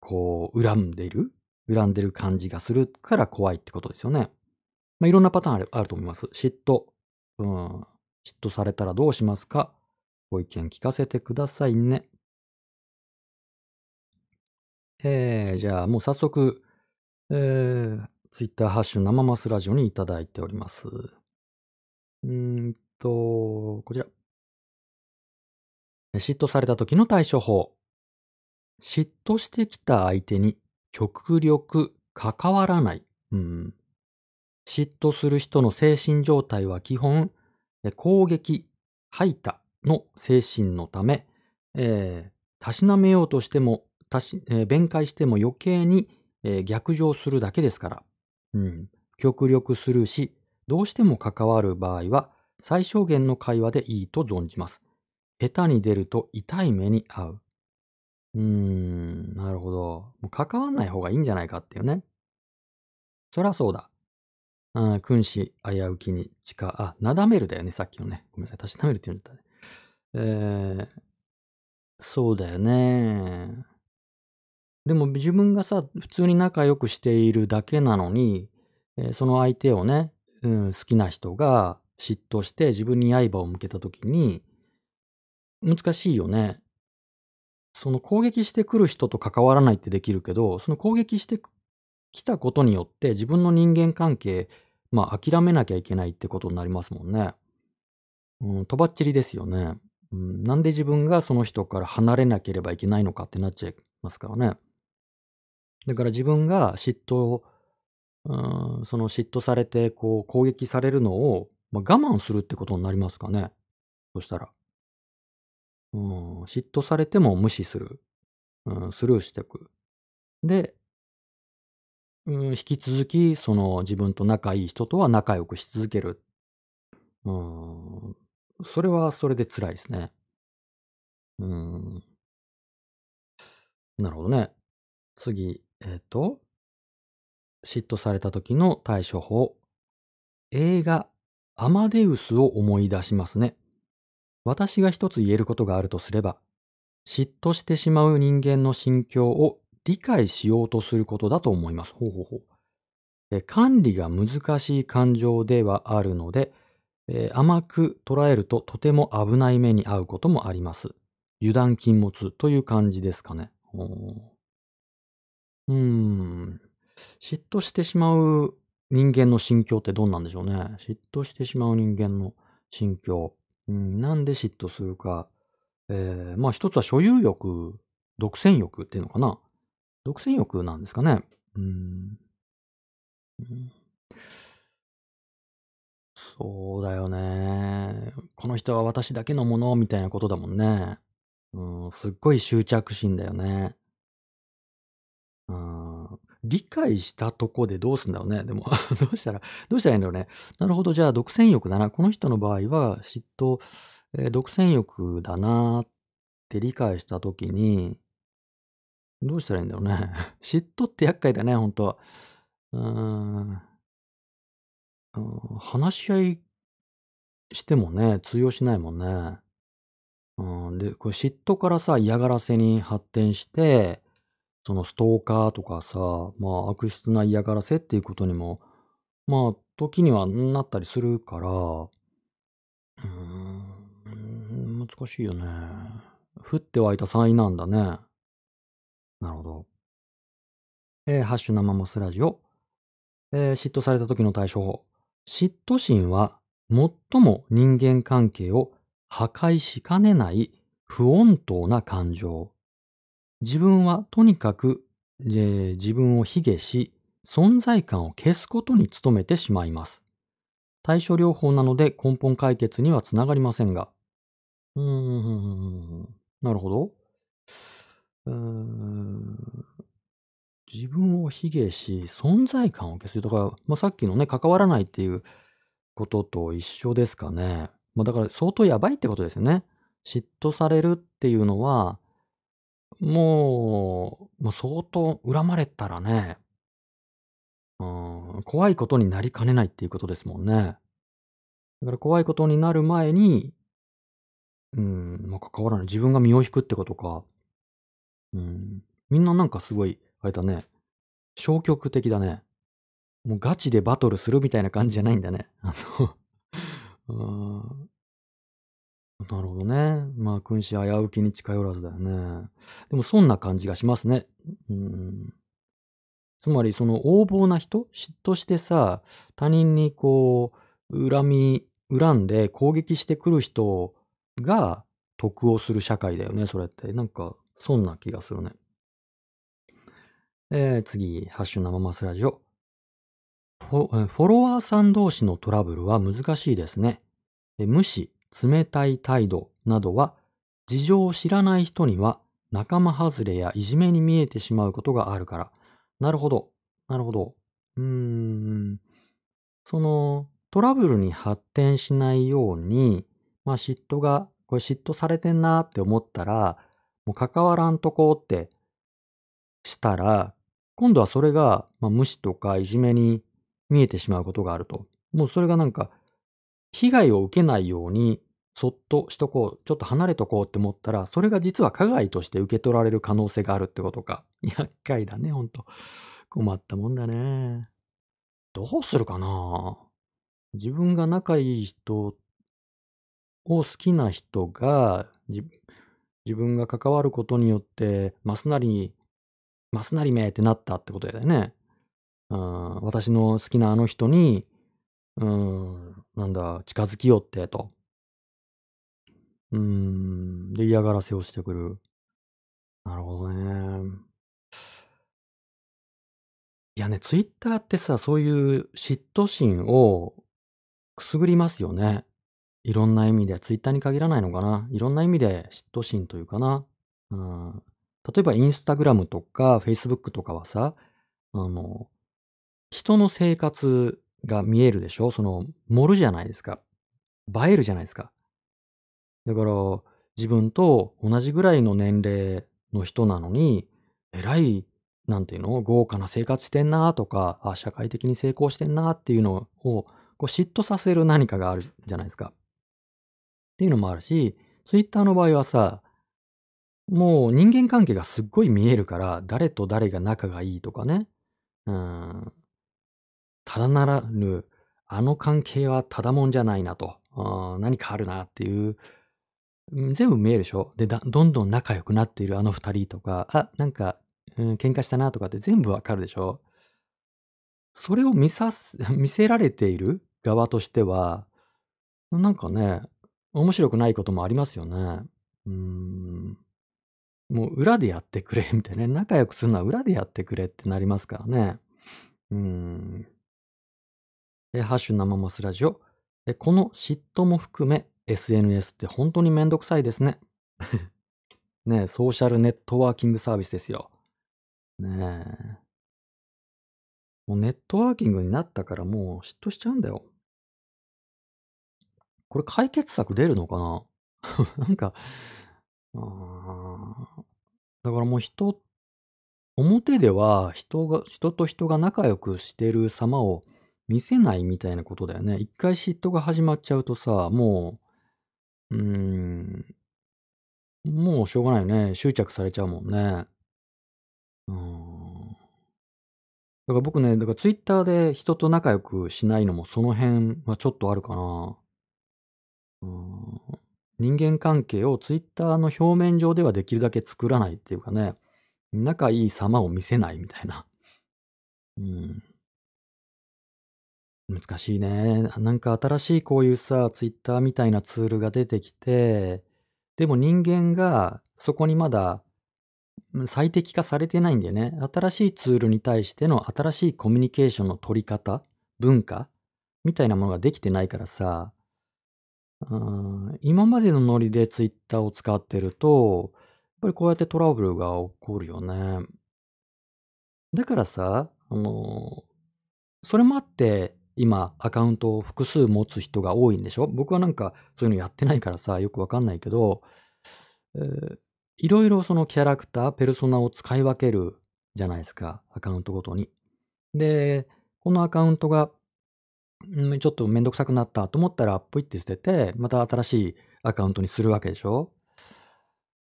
こう恨んでいる恨んでる感じがするから怖いってことですよね。まあ、いろんなパターンあるあると思います。嫉妬。うん。嫉妬されたらどうしますか？ご意見聞かせてくださいね。えー、じゃあもう早速、えー、ツイッターハッシュ生マスラジオにいただいております。うーんと、こちら。え嫉妬された時の対処法。嫉妬してきた相手に極力関わらない。うん。嫉妬する人の精神状態は基本、攻撃、排他の精神のため、えーたしなめようとしても、たしえー弁解しても余計に、えー逆上するだけですから。うん。極力するし、どうしても関わる場合は、最小限の会話でいいと存じます。下手に出ると痛い目に遭う。うーん、なるほど。もう関わんない方がいいんじゃないかっていうね。そりゃそうだ。ああ、君子危うきに近、あ、なだめるだよね、さっきのね。ごめんなさい。たしなめるって言うんだったね。えー、そうだよね。でも自分がさ、普通に仲良くしているだけなのに、えーその相手をね、うん、好きな人が嫉妬して自分に刃を向けたときに、難しいよね。その攻撃してくる人と関わらないってできるけど、その攻撃してきたことによって自分の人間関係、まあ諦めなきゃいけないってことになりますもんね。うん、とばっちりですよね。うん、なんで自分がその人から離れなければいけないのかってなっちゃいますからね。だから自分が嫉妬、うん、その嫉妬されてこう攻撃されるのを、まあ、我慢するってことになりますかね。そしたら。うん、嫉妬されても無視する。うん、スルーしていく。で、うん、引き続き、その自分と仲いい人とは仲良くし続ける。うん、それはそれで辛いですね。うん、なるほどね。次、えっ、と、嫉妬された時の対処法。映画、アマデウスを思い出しますね。私が一つ言えることがあるとすれば、嫉妬してしまう人間の心境を理解しようとすることだと思います。ほうほうほう。え管理が難しい感情ではあるので、えー甘く捉えるととても危ない目に遭うこともあります。油断禁物という感じですかね。うーん。嫉妬してしまう人間の心境ってどうなんでしょうね。嫉妬してしまう人間の心境。うん、なんで嫉妬するか。えーまあ一つは所有欲、独占欲っていうのかな。独占欲なんですかね。うんそうだよね。この人は私だけのものみたいなことだもんね。うん、すっごい執着心だよね。うん、理解したとこでどうすんだろうね。でも、*laughs* どうしたら、どうしたらいいんだろうね。なるほど、じゃあ独占欲だな。この人の場合は嫉妬、えー独占欲だなって理解したときに、どうしたらいいんだろうね。*laughs* 嫉妬って厄介だね、ほんと。うーん。うん話し合いしてもね、通用しないもんね。うん、で、これ嫉妬からさ、嫌がらせに発展して、そのストーカーとかさ、まあ悪質な嫌がらせっていうことにも、まあ時にはなったりするから、うーん、難しいよね。降って湧いた災難だね。なるほど。えーハッシュ生モスラジオ。えー嫉妬された時の対処法。嫉妬心は最も人間関係を破壊しかねない不穏当な感情。自分はとにかく、自分を卑下し、存在感を消すことに努めてしまいます。対処療法なので根本解決にはつながりませんが。うーん、なるほど。うーん自分を卑下し、存在感を消す。だから、まあ、さっきのね、関わらないっていうことと一緒ですかね。まあ、だから相当やばいってことですよね。嫉妬されるっていうのは、もう、もう相当恨まれたらね、うん、怖いことになりかねないっていうことですもんね。だから怖いことになる前に、うん、まあ、関わらない。自分が身を引くってことか。うん、みんななんかすごい、あれだね、消極的だね。もうガチでバトルするみたいな感じじゃないんだね。あの、*laughs* なるほどね。まあ、君子危うきに近寄らずだよね。でもそんな感じがしますね。うん。つまりその横暴な人？嫉妬してさ、他人にこう、恨み、恨んで攻撃してくる人が得をする社会だよね、それって。なんか、そんな気がするね。えー、次、ハッシュ生マスラジオ。フォフォロワーさん同士のトラブルは難しいですね。え無視、冷たい態度などは、事情を知らない人には仲間外れやいじめに見えてしまうことがあるから。なるほど。なるほど。うーん。その、トラブルに発展しないように、まあ嫉妬が、これ嫉妬されてんなって思ったら、もう関わらんとこってしたら、今度はそれが、まあ、無視とかいじめに見えてしまうことがあると。もうそれがなんか、被害を受けないように、そっとしとこう、ちょっと離れとこうって思ったら、それが実は加害として受け取られる可能性があるってことか。*laughs* 厄介だね、ほんと。困ったもんだね。どうするかな？自分が仲いい人を好きな人が、自分が関わることによって、ますなりに、ますなりめってなったってことだよね。うん、私の好きなあの人に、うん、なんだ、近づきよってと。うーん、で、嫌がらせをしてくる。なるほどね。いやね、ツイッターってさ、そういう嫉妬心をくすぐりますよね。いろんな意味で、ツイッターに限らないのかな。いろんな意味で嫉妬心というかな。うん、例えばインスタグラムとかフェイスブックとかはさ、あの、人の生活が見えるでしょ？その、盛るじゃないですか。映えるじゃないですか。だから、自分と同じぐらいの年齢の人なのに、えらい、なんていうの？豪華な生活してんなとか、あ、社会的に成功してんなっていうのを、こう嫉妬させる何かがあるじゃないですか。っていうのもあるし、ツイッターの場合はさ、もう人間関係がすっごい見えるから、誰と誰が仲がいいとかね。うん。ただならぬ、あの関係はただもんじゃないなと。何かあるなっていう全部見えるでしょ？で、どんどん仲良くなっているあの二人とか、あ、なんか、うん、喧嘩したなとかって全部わかるでしょ？それを見さす、*laughs* 見せられている側としては、なんかね、面白くないこともありますよね。うん。もう裏でやってくれみたいなね。仲良くするのは裏でやってくれってなりますからね。うん。え、ハッシュ生マスラジオ。え、この嫉妬も含め、SNS って本当にめんどくさいですね。*laughs* ねえ、ソーシャルネットワーキングサービスですよ。ねえ。もうネットワーキングになったからもう嫉妬しちゃうんだよ。これ解決策出るのかな？*laughs* なんか、だからもう人、表では人が、人と人が仲良くしてる様を見せないみたいなことだよね。一回嫉妬が始まっちゃうとさ、もううーん。もうしょうがないよね。執着されちゃうもんね。うん。だから僕ね、だからツイッターで人と仲良くしないのもその辺はちょっとあるかな。うん。人間関係をツイッターの表面上ではできるだけ作らないっていうかね、仲いい様を見せないみたいな。うん。難しいね。なんか新しいこういうさ、ツイッターみたいなツールが出てきて、でも人間がそこにまだ最適化されてないんだよね。新しいツールに対しての新しいコミュニケーションの取り方、文化みたいなものができてないからさ、うん、今までのノリでツイッターを使ってると、やっぱりこうやってトラブルが起こるよね。だからさ、あの、それもあって、今アカウントを複数持つ人が多いんでしょ？僕はなんかそういうのやってないからさ、よくわかんないけど、えー、いろいろそのキャラクター、ペルソナを使い分けるじゃないですか、アカウントごとに。で、このアカウントが、ん、ちょっとめんどくさくなったと思ったら、ポイって捨てて、また新しいアカウントにするわけでしょ？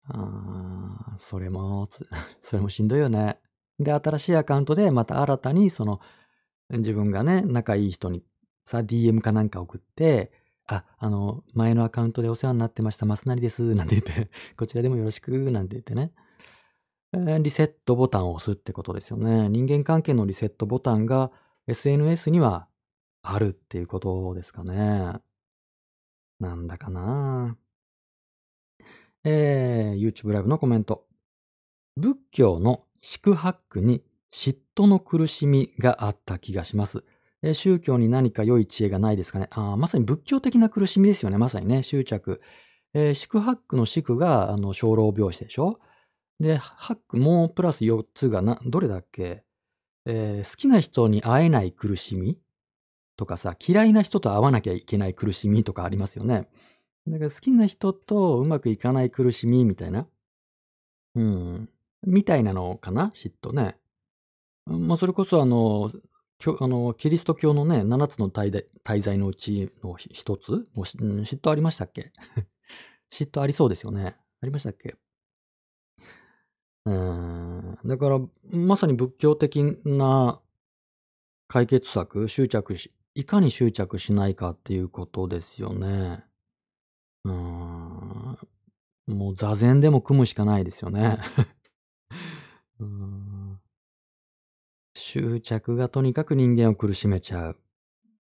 あーそれも、*laughs* それもしんどいよね。で、新しいアカウントでまた新たにその自分がね、仲いい人にさ、DM かなんか送って、あ、あの、前のアカウントでお世話になってました、マスナリです、なんて言って、*laughs* こちらでもよろしく、なんて言ってね。リセットボタンを押すってことですよね。人間関係のリセットボタンが SNS にはあるっていうことですかね。なんだかなえー、YouTube ライブのコメント。仏教の宿泊に嫉妬の苦しみがあった気がします。え宗教に何か良い知恵がないですかね？あまさに仏教的な苦しみですよね。まさにね、執着。えー、四苦八苦の四苦が、あの、生老病死でしょ？で、八苦もうプラス4つがな、どれだっけ？えー、好きな人に会えない苦しみとかさ、嫌いな人と会わなきゃいけない苦しみとかありますよね。だから好きな人とうまくいかない苦しみみたいな。うん。みたいなのかな？嫉妬ね。まあ、それこそあの、あの、キリスト教のね、7つの大罪大罪のうちのひ1つもう、嫉妬ありましたっけ？*laughs* 嫉妬ありそうですよね。ありましたっけ？うん、だから、まさに仏教的な解決策、執着しいかに執着しないかっていうことですよね。うん。もう座禅でも組むしかないですよね。うん。執着がとにかく人間を苦しめちゃう。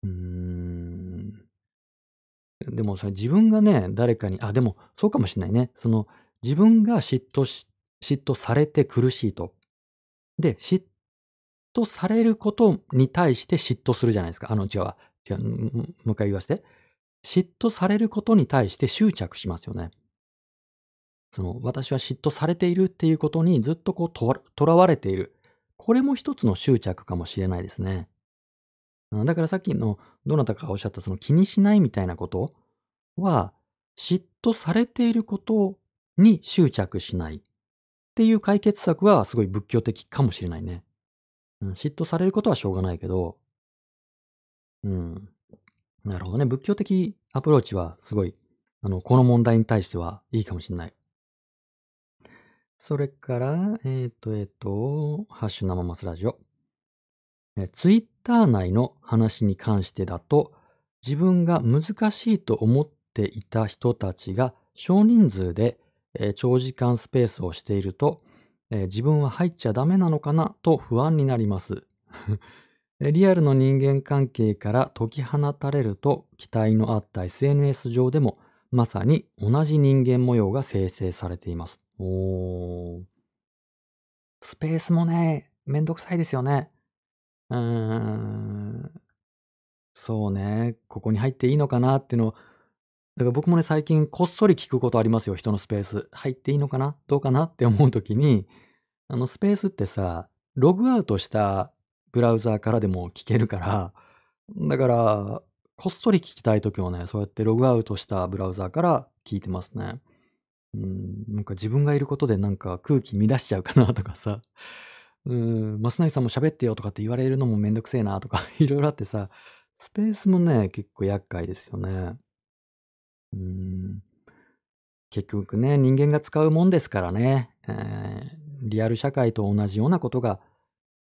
うーん。でもそれ自分がね、誰かにあ、でもそうかもしんないね。その、自分が嫉妬し嫉妬されて苦しいと。で、嫉妬されることに対して嫉妬するじゃないですか。あの、違うわ。違う、もう一回言わして。嫉妬されることに対して執着しますよね。その、私は嫉妬されているっていうことにずっとこうとわ囚われている。これも一つの執着かもしれないですね。だからさっきのどなたかがおっしゃったその気にしないみたいなことは、嫉妬されていることに執着しないっていう解決策はすごい仏教的かもしれないね。うん、嫉妬されることはしょうがないけど、うん。なるほどね。仏教的アプローチはすごい、あの、この問題に対してはいいかもしれない。それから、えっ、と、えっ、と、ハッシュ生マスラジオ。え、ツイッター内の話に関してだと、自分が難しいと思っていた人たちが少人数で、え、長時間スペースをしていると、え、自分は入っちゃダメなのかなと不安になります。*laughs* リアルの人間関係から解き放たれると、期待のあった SNS 上でも、まさに同じ人間模様が生成されています。おお。スペースもね、めんどくさいですよね。うーん。そうね、ここに入っていいのかなっていうのを、だから僕もね、最近こっそり聞くことありますよ、人のスペース。入っていいのかな、どうかなって思う時に、あのスペースってさ、ログアウトしたブラウザーからでも聞けるから、だから、こっそり聞きたい時はね、そうやってログアウトしたブラウザーから聞いてますね。うん、なんか自分がいることでなんか空気乱しちゃうかなとかさ、*laughs* うーん、「増成さんも喋ってよ」とかって言われるのもめんどくせえなとか *laughs* 色々あってさ、スペースもね、結構厄介ですよね。うん。結局ね、人間が使うもんですからね。ええ、リアル社会と同じようなことが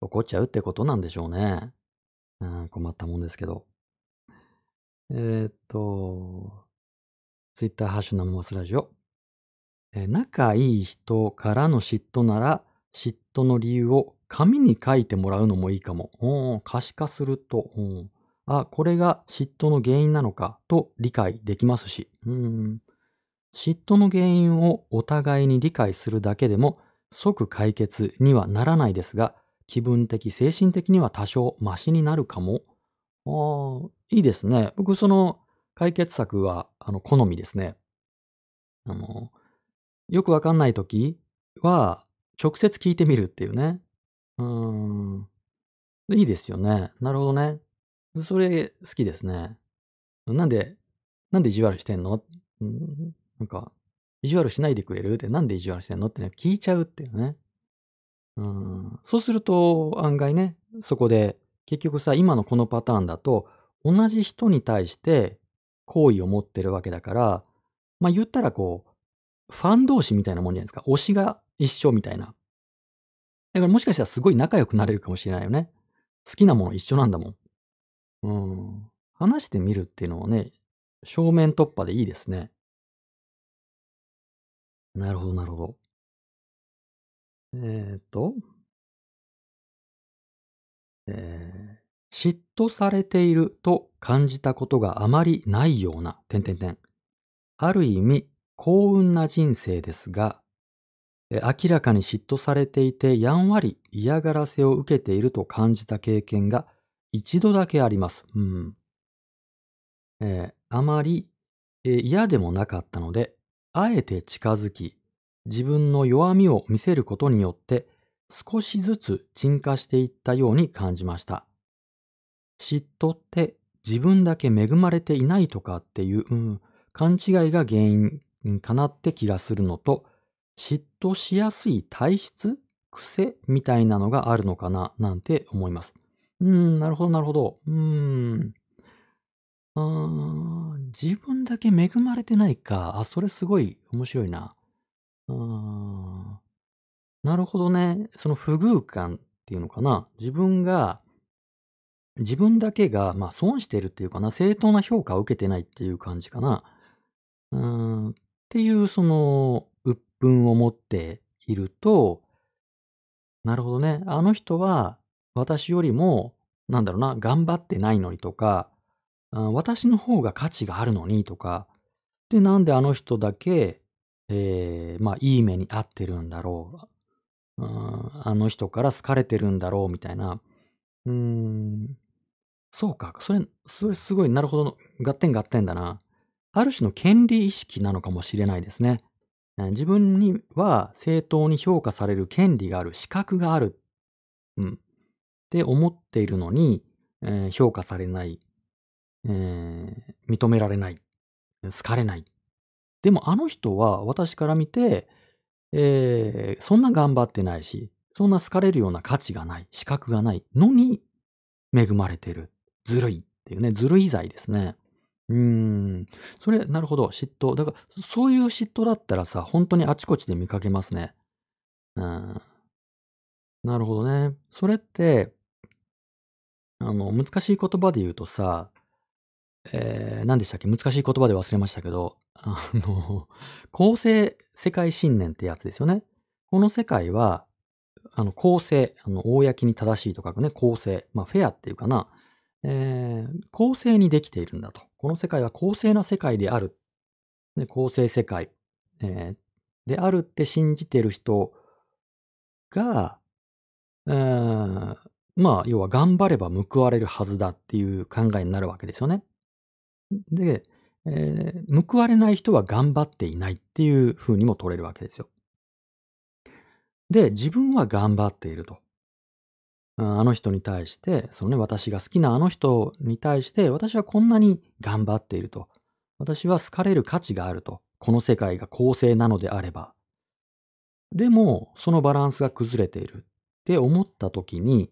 起こっちゃうってことなんでしょうね。うん、困ったもんですけど。えっと、ツイッターハッシュ生マスラジオ。仲いい人からの嫉妬なら、嫉妬の理由を紙に書いてもらうのもいいかも。お、可視化すると、うん、あ、これが嫉妬の原因なのかと理解できますし。うん。嫉妬の原因をお互いに理解するだけでも即解決にはならないですが、気分的、精神的には多少マシになるかも。ああ、いいですね。僕その解決策は、あの、好みですね。あの、よくわかんない時は、直接聞いてみるっていうね。うん。いいですよね。なるほどね。それ好きですね。なんでなんで意地悪してんの？うん、なんか、意地悪しないでくれる？って、なんで意地悪してんの？ってね、聞いちゃうっていうね。うん、そうすると案外ね、そこで結局さ、今のこのパターンだと、同じ人に対して好意を持ってるわけだから、まあ、言ったらこう、ファン同士みたいなもんじゃないですか？推しが一緒みたいな。だからもしかしたらすごい仲良くなれるかもしれないよね。好きなもの一緒なんだもん。うん。話してみるっていうのはね、正面突破でいいですね。なるほどなるほど。えっとええ、嫉妬されていると感じたことがあまりないような、点点点。ある意味、幸運な人生ですが、明らかに嫉妬されていて、やんわり嫌がらせを受けていると感じた経験が一度だけあります。うん。ええ、あまり、え、嫌でもなかったので、あえて近づき、自分の弱みを見せることによって、少しずつ沈下していったように感じました。嫉妬って自分だけ恵まれていないとかっていう、うん、勘違いが原因かなって気がするのと、嫉妬しやすい体質癖みたいなのがあるのかななんて思います。うーん、なるほどなるほど。うーん。ああ、自分だけ恵まれてないか。あ、それすごい面白いな。ああ。なるほどね。その不遇感っていうのかな。自分が自分だけが、まあ、損してるっていうかな、正当な評価を受けてないっていう感じかな。うーん、っていうその鬱憤を持っているとなるほどね。あの人は私よりも、なんだろうな、頑張ってないのにとか、私の方が価値があるのにとか、で、なんであの人だけ、ええ、ま、いい目に遭ってるんだろう。うん、あの人から好かれてるんだろうみたいな。うーん。そうか、それそれすごい、なるほど、合点合点だな。ある種の権利意識なのかもしれないですね。自分には正当に評価される権利がある、資格がある。うん。って思っているのに、ええ、評価されない。ええ、認められない。好かれない。でもあの人は私から見て、ええ、そんな頑張ってないし、そんな好かれるような価値がない、資格がないのに恵まれてる。ずるいっていうね、ずるい罪ですね。うーん。それ、なるほど、嫉妬。だから、そういう嫉妬だったらさ、ほんとにあちこちで見かけますね。うーん。なるほどね。それってあの、難しい言葉で言うとさ、ええ、何でしたっけ、難しい言葉で忘れましたけど、あの、*laughs* 公正世界信念ってやつですよね。この世界は、あの、公正、あの、公に正しいと書くね、公正、まあ、フェアっていうかな、ええ、公正にできているんだと。この世界は公正な世界である。ね、公正世界、ええ、であるって信じている人が、うー、まあ、要は頑張れば報われるはずだっていう考えになるわけですよね。で、ええ、報われない人は頑張っていないっていう風にも取れるわけですよ。で、自分は頑張っていると。あ、の人に対して、そのね、私が好きなあの人に対して、私はこんなに頑張っていると。私は好かれる価値があると。この世界が公正なのであれば。でも、そのバランスが崩れているって思った時に、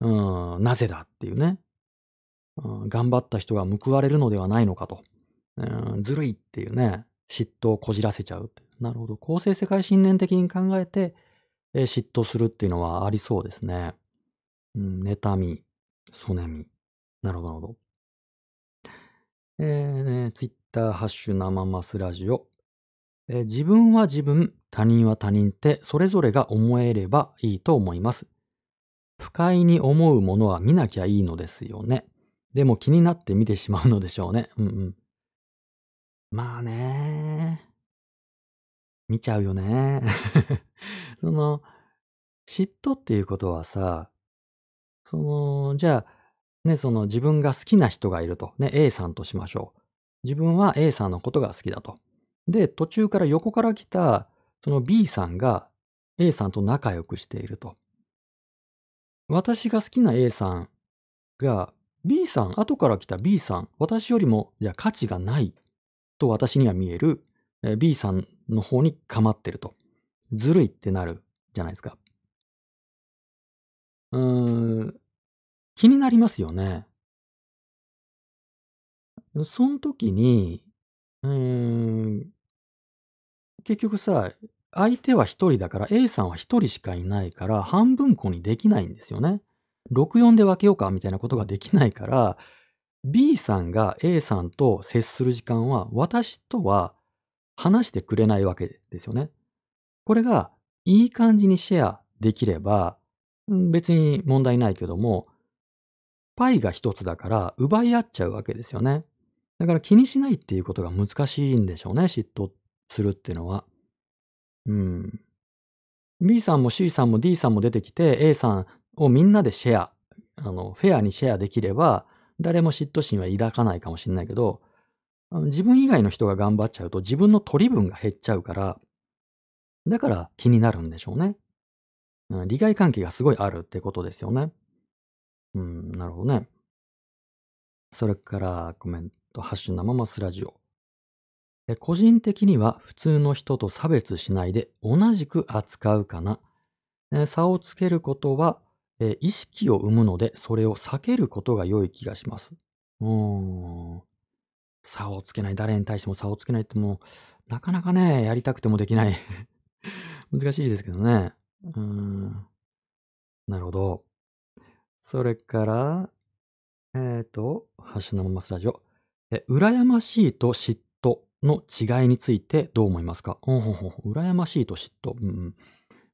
うん、なぜだっていうね。うん、頑張った人が報われるのではないのかと。うん、ずるいっていうね、嫉妬をこじらせちゃうって。なるほど、公正世界信念的に考えて、え、嫉妬するっていうのはありそうですね。うん、妬み、そねみ。なるほどなるほど。ええ、ね、ツイッターハッシュ生マスラジオ。え、自分は自分、他人は他人ってそれぞれが思えればいいと思います。不快に思うものは見なきゃいいのですよね。でも気になって見てしまうのでしょうね。うんうん。まあね。見ちゃうよね。*laughs* その、嫉妬っていうことはさその、じゃあ、ね、その自分が好きな人がいると。ね、A さんとしましょう。自分は A さんのことが好きだと。で、途中から横から来た、その B さんが A さんと仲良くしていると。私が好きな A さんが B さん、後から来た B さん、私よりも、じゃあ価値がないと私には見える、B さんの方に構ってると。ずるいってなるじゃないですか。うーん、気になりますよね。そん時に、うーん結局さ、相手は1人だから、A さんは1人しかいないから、半分こにできないんですよね。6、4で分けようかみたいなことができないから、B さんが A さんと接する時間は、私とは話してくれないわけですよね。これがいい感じにシェアできれば、別に問題ないけども、パイが1つだから奪い合っちゃうわけですよね。だから気にしないっていうことが難しいんでしょうね、嫉妬するってのは。うん。B さんも C さんも D さんも出てきて、A さんをみんなでシェア、あの、フェアにシェアできれば、誰も嫉妬心は抱かないかもしんないけど、自分以外の人が頑張っちゃうと自分の取り分が減っちゃうから、だから気になるんでしょうね。うん、利害関係がすごいあるってことですよね。うん、なるほどね。それからコメント、ハッシュ生マスラジオ。個人的には普通の人と差別しないで同じく扱うかな。え、差をつけることは、えー意識を生むので、それを避けることが良い気がします。うーん。差をつけない。誰に対しても差をつけないってもう、なかなかね、やりたくてもできない。*laughs* 難しいですけどね。うん。なるほど。それから、えっ、と、ハッシュのまますラジオ。え、羨ましいと嫉妬の違いについてどう思いますか？ほんほんほん羨ましいと嫉妬。うんうん、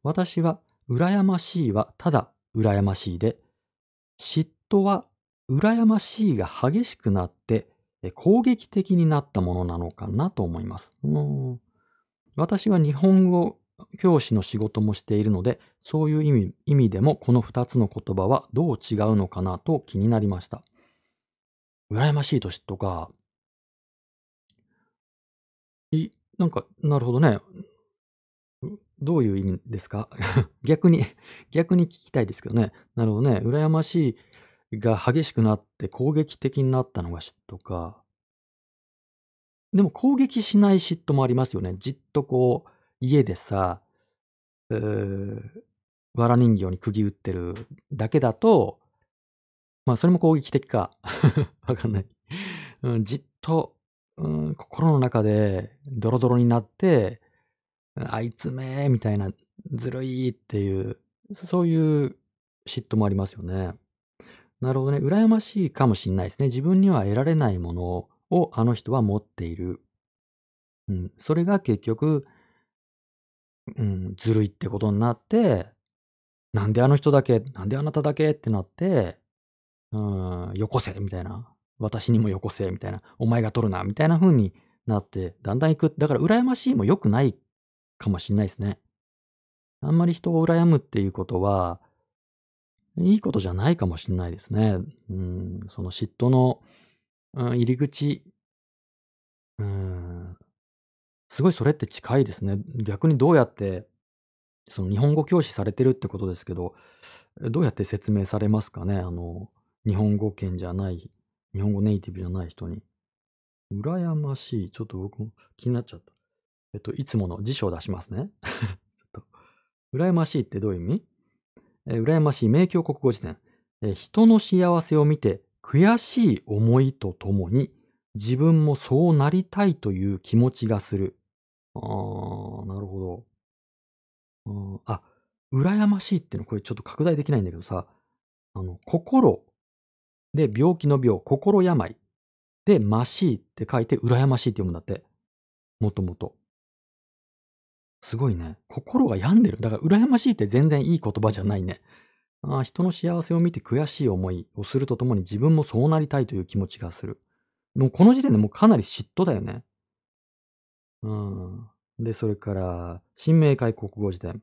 私は、羨ましいはただ羨ましいで、嫉妬は羨ましいが激しくなって攻撃的になったものなのかなと思います。うん私は日本語教師の仕事もしているので、そういう意味意味でもこの二つの言葉はどう違うのかなと気になりました。羨ましい年とか。い、なんか、なるほどね。どういう意味ですか？*laughs* 逆に、逆に聞きたいですけどね。なるほどね。羨ましいが激しくなって攻撃的になったのが嫉妬か。でも攻撃しない嫉妬もありますよね。じっとこう、家でさ、うーわら人形に釘打ってるだけだと、まあそれも攻撃的か。*laughs* わかんない。うん、じっと、うん、心の中でドロドロになって、あいつめーみたいな、ずるいっていう、そういう嫉妬もありますよね。なるほどね。羨ましいかもしんないですね。自分には得られないものをあの人は持っている。うん。それが結局、うん、ずるいってことになって、なんであの人だけ、なんであなただけってなって、うん、よこせみたいな。私にもよこせみたいな。お前が取るなみたいな風になって、だんだん行く。だから羨ましいも良くないかもしんないですね。あんまり人を羨むっていうことは、いいことじゃないかもしんないですね。うん、その嫉妬の、うん、入り口、うん、すごいそれって近いですね。逆にどうやって、その日本語教師されてるってことですけど、どうやって説明されますかね？あの、日本語圏じゃない、日本語ネイティブじゃない人に。羨ましい。ちょっと僕も気になっちゃった。えっと、いつもの辞書を出しますね。*laughs* ちょっと。羨ましいってどういう意味？えー羨ましい名教国語辞典、えー人の幸せを見て悔しい思いとともに自分もそうなりたいという気持ちがする。あー、なるほど。うんあ、羨ましいっていうのこれちょっと拡大できないんだけどさ、あの、心で病気の病、心病でましいって書いて羨ましいって読むんだって。もともと。すごいね。心が病んでる。だから、羨ましいって全然いい言葉じゃないね。あ、人の幸せを見て悔しい思いをするとともに自分もそうなりたいという気持ちがする。もうこの時点でもうかなり嫉妬だよね。うん。で、それから、新明解国語辞典。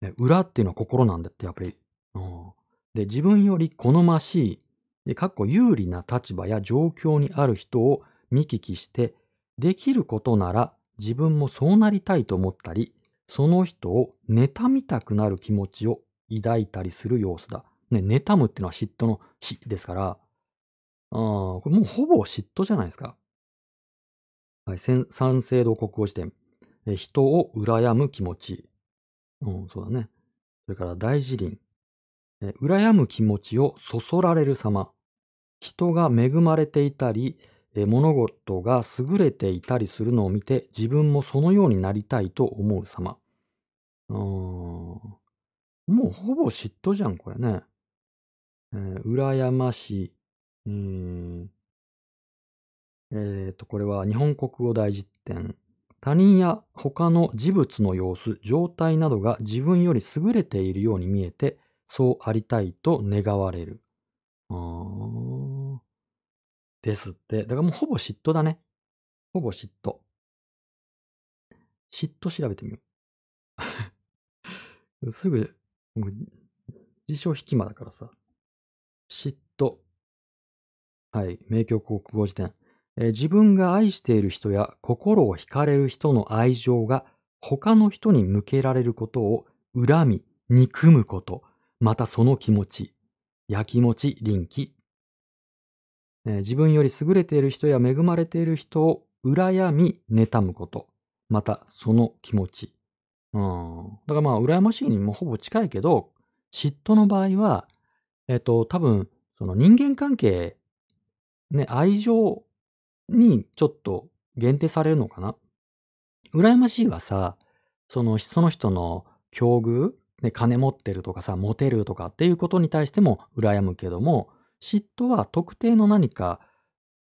ね裏っていうのは心なんだって、やっぱり。うん。で、自分より好ましい、でかっこ有利な立場や状況にある人を見聞きして、できることなら自分もそうなりたいと思ったり、その人を妬みたくなる気持ちを抱いたりする様子だ。ね、妬むっていうのは嫉妬の死ですから、ああ、これもうほぼ嫉妬じゃないですか。はい、三省堂国語辞典。人を羨む気持ち。うん、そうだね。それから大辞林。羨む気持ちをそそられる様。人が恵まれていたり、物事が優れていたりするのを見て自分もそのようになりたいと思う様。うん。もうほぼ嫉妬じゃん、これね。えー羨ましい。うん。えっ、と、これは日本国語大辞典。他人や他の事物の様子、状態などが自分より優れているように見えて、そうありたいと願われる。あーですって。だからもうほぼ嫉妬だね。ほぼ嫉妬。嫉妬調べてみよう。*laughs* すぐ、もう辞書引き間だからさ。嫉妬。はい。名教国語辞典。え自分が愛している人や心を惹かれる人の愛情が他の人に向けられることを恨み、憎むこと、またその気持ち、やきもち、臨機、え自分より優れている人や恵まれている人を羨み、妬むこと、またその気持ち。うん。だからまあ、羨ましいにもほぼ近いけど、嫉妬の場合は、えっと、多分、その人間関係、ね、愛情にちょっと限定されるのかな？羨ましいはさ、その、その人の境遇、ね、金持ってるとかさ、モテるとかっていうことに対しても羨むけども、嫉妬は特定の何か、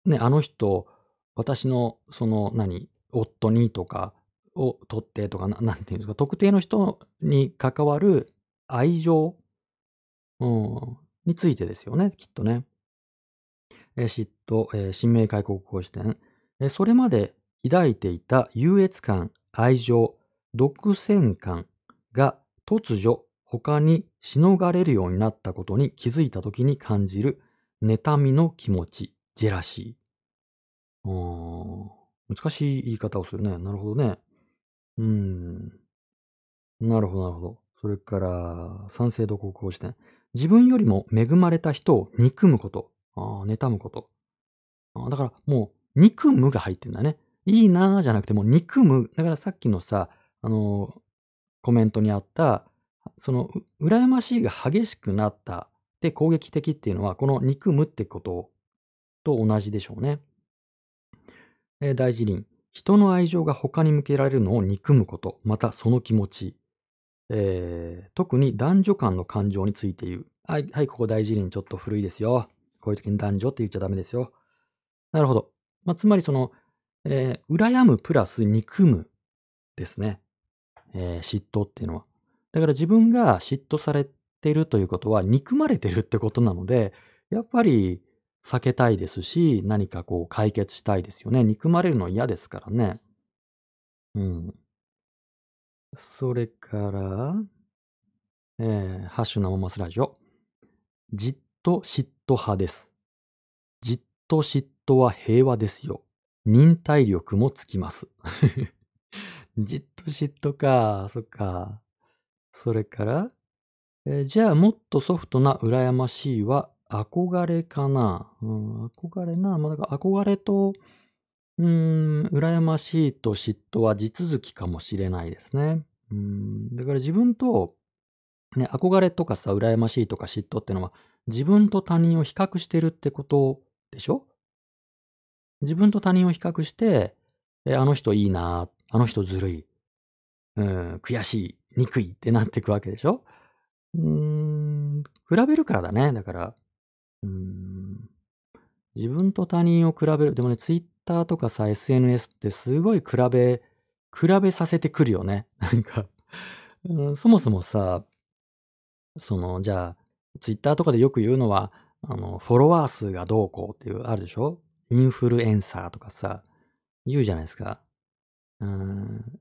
ね、あの人、私のその何、夫にとかを取ってとか、ななんていうんですか、特定の人に関わる愛情、うん、についてですよね、きっとね。嫉妬、えー新明解国語辞典、えーそれまで抱いていた優越感、愛情、独占感が突如他にしのがれるようになったことに気づいた時に感じる妬みの気持ち、ジェラシー。うーん難しい言い方をするね。なるほどね。うーん。なるほど、なるほど。それから、賛成度国語辞典。自分よりも恵まれた人を憎むこと。ああ、妬むこと。あだからもう、憎むが入ってんだね。いいなーじゃなくてもう憎む。だからさっきのさ、あのーコメントにあった、その、羨ましいが激しくなった。で、攻撃的っていうのは、この憎むってことと同じでしょうね。えー大辞林。人の愛情が他に向けられるのを憎むこと。またその気持ち。えー特に男女間の感情について言う。はい、はい、ここ大辞林ちょっと古いですよ。こういう時に男女って言っちゃダメですよ。なるほど。まあ、つまりその、えー羨むプラス憎むですね。えー嫉妬っていうのは。だから自分が嫉妬されてるということは憎まれてるってことなので、やっぱり避けたいですし、何かこう解決したいですよね。憎まれるの嫌ですからね。うん。それから、えーハッシュ生マスラジオ。じっと嫉妬派です。じっと嫉妬は平和ですよ。忍耐力もつきます。*laughs* じっと嫉妬か。そっか。それから、えーじゃあもっとソフトな羨ましいは憧れかな。うん、憧れな。まあ、だから憧れと、うーん、羨ましいと嫉妬は地続きかもしれないですね。うん、だから自分と、ね、憧れとかさ、羨ましいとか嫉妬ってのは、自分と他人を比較してるってことでしょ？自分と他人を比較して、えあの人いいな、あの人ずるい、うん、悔しい、憎いってなっていくわけでしょ？うん、比べるからだね。だから、うん、自分と他人を比べる。でもね、ツイッターとかさ、SNS ってすごい比べ、比べさせてくるよね。なんか、うんそもそもさ、その、じゃあ、ツイッターとかでよく言うのは、あの、フォロワー数がどうこうっていう、あるでしょ？インフルエンサーとかさ、言うじゃないですか。うん、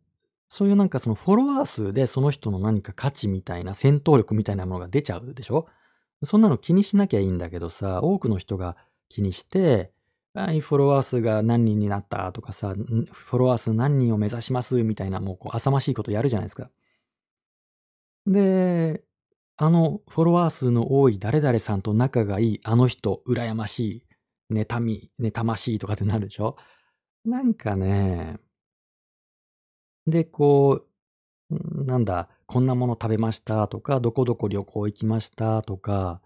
そういうなんかそのフォロワー数でその人の何か価値みたいな、戦闘力みたいなものが出ちゃうでしょ？そんなの気にしなきゃいいんだけどさ、多くの人が気にして、はい、フォロワー数が何人になったとかさ、フォロワー数何人を目指しますみたいな、もうこう浅ましいことやるじゃないですか。で、あのフォロワー数の多い誰々さんと仲がいいあの人、羨ましい、妬み、妬ましいとかってなるでしょ？なんかね、で、こう、なんだ、こんなもの食べましたとか、どこどこ旅行行きましたとか、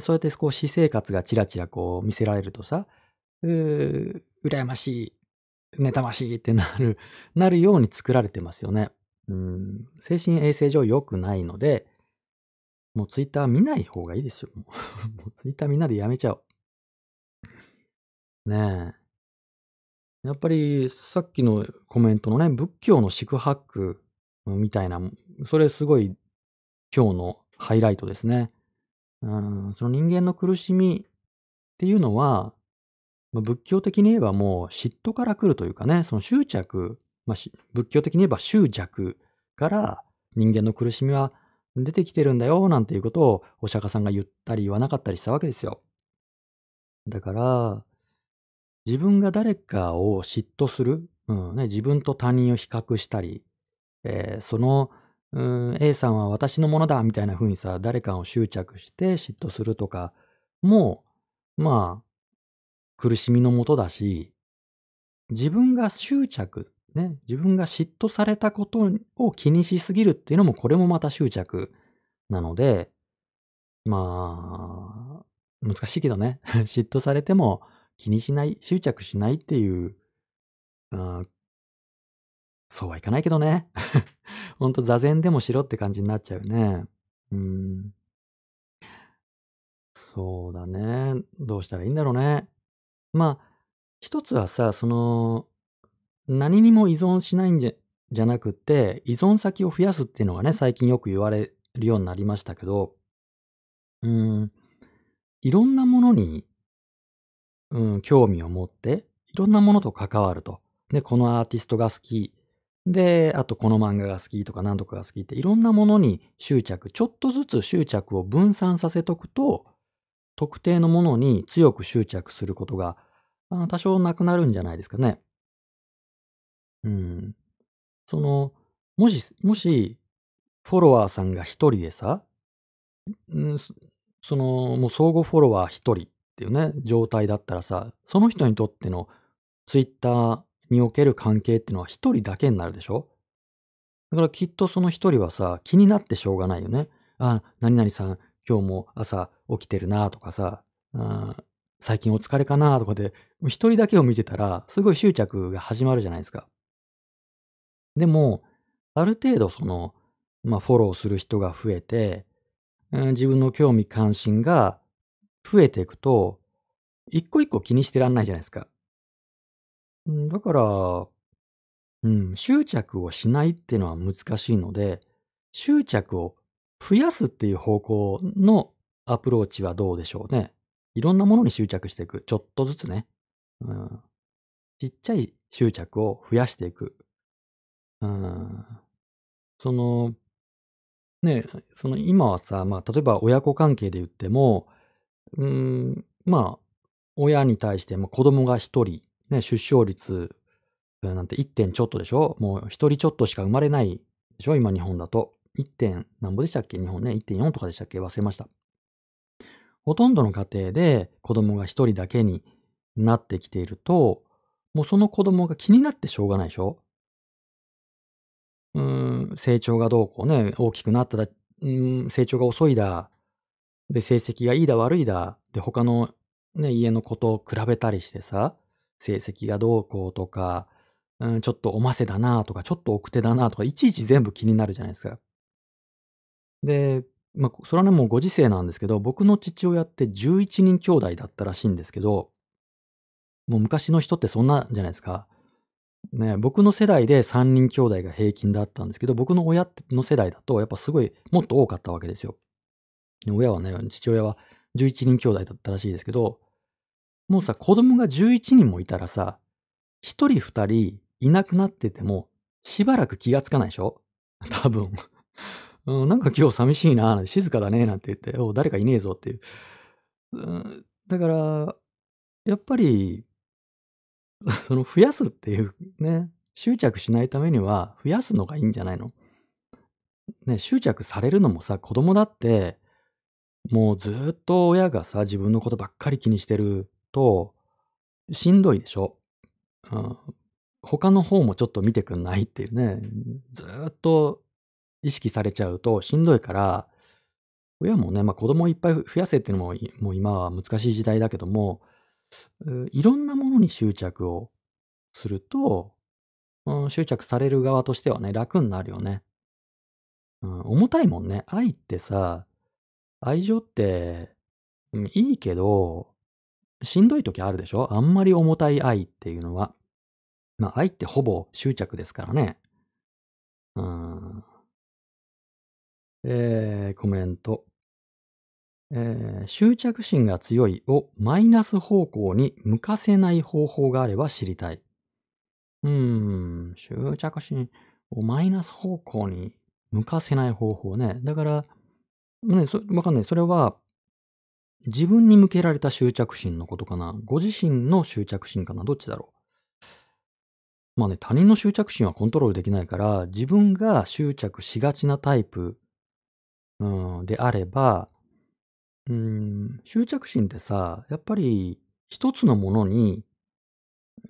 そうやってこう私生活がちらちらこう見せられるとさ、うー羨ましい、妬ましいってなる、なるように作られてますよね。うん、精神衛生上良くないので、もうツイッター見ない方がいいですよ。もう *laughs* ツイッターみんなでやめちゃおう。ねえ。やっぱりさっきのコメントのね、仏教の四苦八苦みたいな、それすごい今日のハイライトですね。うん、その人間の苦しみっていうのは、まあ仏教的に言えばもう嫉妬から来るというかね、その執着、まあ、仏教的に言えば執着から人間の苦しみは出てきてるんだよ、なんていうことをお釈迦さんが言ったり言わなかったりしたわけですよ。だから、自分が誰かを嫉妬する、うんね、自分と他人を比較したり、えーその、うん A さんは私のものだみたいな風にさ、誰かを執着して嫉妬するとかも、まあ、苦しみのもとだし、自分が執着、ね、自分が嫉妬されたことを気にしすぎるっていうのも、これもまた執着なので、まあ、難しいけどね。*laughs* 嫉妬されても気にしない、執着しないっていう、うん、そうはいかないけどね。*laughs* ほんと座禅でもしろって感じになっちゃうね。うん。そうだね。どうしたらいいんだろうね。まあ、一つはさ、その、何にも依存しないんじゃなくて、依存先を増やすっていうのがね、最近よく言われるようになりましたけど、うん、いろんなものに、うん、興味を持って、いろんなものと関わると。で、このアーティストが好き。で、あとこの漫画が好きとか何とかが好きって、いろんなものに執着、ちょっとずつ執着を分散させとくと、特定のものに強く執着することが、多少なくなるんじゃないですかね。うん。その、もしもし、フォロワーさんが一人でさ、うん、その、もう相互フォロワー一人っていうね、状態だったらさ、その人にとってのツイッターにおける関係っていうのは一人だけになるでしょ？だからきっとその一人はさ、気になってしょうがないよね。あ、何々さん、今日も朝起きてるなとかさ、あ最近お疲れかなとかで、一人だけを見てたら、すごい執着が始まるじゃないですか。でも、ある程度その、まあ、フォローする人が増えて、自分の興味関心が増えていくと、一個一個気にしてらんないじゃないですか。だから、うん、執着をしないっていうのは難しいので、執着を増やすっていう方向のアプローチはどうでしょうね。いろんなものに執着していく。ちょっとずつね。うん、ちっちゃい執着を増やしていく。その、ね、その今はさ、まあ、例えば親子関係で言っても、うん、まあ、親に対して、ま、子供が一人、ね、出生率なんて 1. 点ちょっとでしょ？もう一人ちょっとしか生まれないでしょ？今日本だと。1. 点なんぼでしたっけ？日本ね。1.4とかでしたっけ？忘れました。ほとんどの家庭で子供が一人だけになってきていると、もうその子供が気になってしょうがないでしょ？うん、成長がどうこうね、大きくなっただ、うん、成長が遅いだ、で、成績がいいだ悪いだ、で、他のね、家の子と比べたりしてさ、成績がどうこうとか、うん、ちょっとおませだなとか、ちょっと奥手だなとか、いちいち全部気になるじゃないですか。で、まあ、それはね、もうご時世なんですけど、僕の父親って11人兄弟だったらしいんですけど、もう昔の人ってそんなじゃないですか。ね、僕の世代で3人兄弟が平均だったんですけど、僕の親の世代だとやっぱすごいもっと多かったわけですよ。親はね、父親は11人兄弟だったらしいですけど、もうさ、子供が11人もいたらさ、1人2人いなくなってても、しばらく気がつかないでしょ？*laughs* 多分。うん、なんか今日寂しいな、静かだね、なんて言って、お誰かいねえぞっていう。うん、だから、やっぱり、*laughs* その増やすっていうね、執着しないためには増やすのがいいんじゃないの？ね、執着されるのもさ、子供だって、もうずっと親がさ、自分のことばっかり気にしてると、しんどいでしょ？うん。他の方もちょっと見てくんないっていうね。ずっと意識されちゃうとしんどいから、親もね、ま、子供いっぱい増やせっていうのも、もう今は難しい時代だけども、いろんなものに執着をすると、うん、執着される側としてはね、楽になるよね。うん、重たいもんね。愛ってさ、愛情って、うん、いいけど、しんどい時あるでしょ？あんまり重たい愛っていうのは。まあ、愛ってほぼ執着ですからね。うん。えー、コメント。えー、執着心が強いをマイナス方向に向かせない方法があれば知りたい。うーん、執着心をマイナス方向に向かせない方法ね。だから、ね、わかんない。それは、自分に向けられた執着心のことかな。ご自身の執着心かな。どっちだろう。まあね、他人の執着心はコントロールできないから、自分が執着しがちなタイプ、うん、であれば、うん、執着心ってさ、やっぱり一つのものに、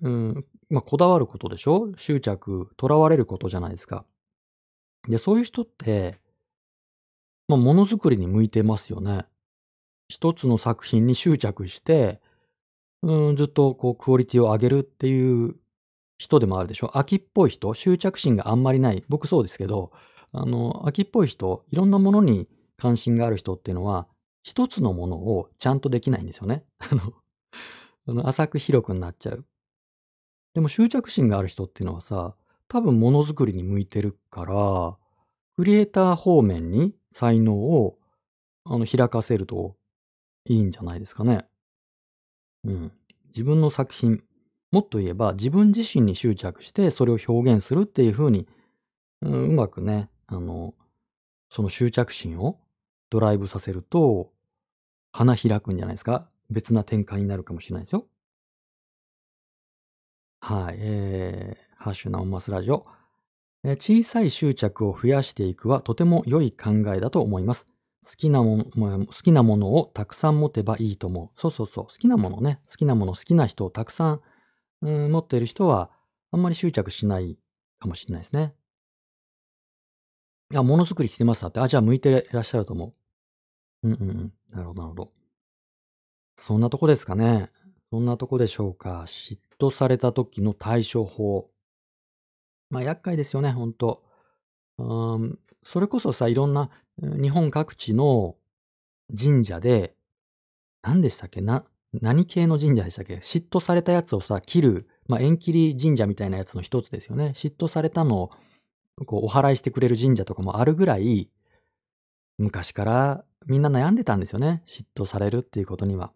うん、まあ、こだわることでしょ？執着、囚われることじゃないですか。で、そういう人って、まあ、ものづくりに向いてますよね。一つの作品に執着して、うん、ずっとこうクオリティを上げるっていう人でもあるでしょ？秋っぽい人、執着心があんまりない。僕そうですけど、あの、秋っぽい人、いろんなものに関心がある人っていうのは、一つのものをちゃんとできないんですよね。*laughs* あの、あの浅く広くなっちゃう。でも執着心がある人っていうのはさ、多分ものづくりに向いてるから、クリエイター方面に才能をあの開かせるといいんじゃないですかね。うん。自分の作品、もっと言えば自分自身に執着してそれを表現するっていう風に、うん、うまくね、あの、その執着心をドライブさせると、花開くんじゃないですか？別な展開になるかもしれないですよ。はい。えー、ハッシュナオマスラジオ。えー小さい執着を増やしていくはとても良い考えだと思います。好きなもの、好きなものをたくさん持てばいいと思う。そうそうそう。好きなものね。好きなもの、好きな人をたくさん、うん持っている人は、あんまり執着しないかもしれないですね。いや、ものづくりしてますだって。あ、じゃあ向いていらっしゃると思う。うんうんうん。なるほど、なるほど。そんなとこですかね。そんなとこでしょうか。嫉妬された時の対処法。まあ、厄介ですよね、ほんと。うん、それこそさ、いろんな、日本各地の神社で、何でしたっけ？な、何系の神社でしたっけ？嫉妬されたやつをさ、切る、まあ、縁切り神社みたいなやつの一つですよね。嫉妬されたのを、こう、お祓いしてくれる神社とかもあるぐらい、昔からみんな悩んでたんですよね。嫉妬されるっていうことには。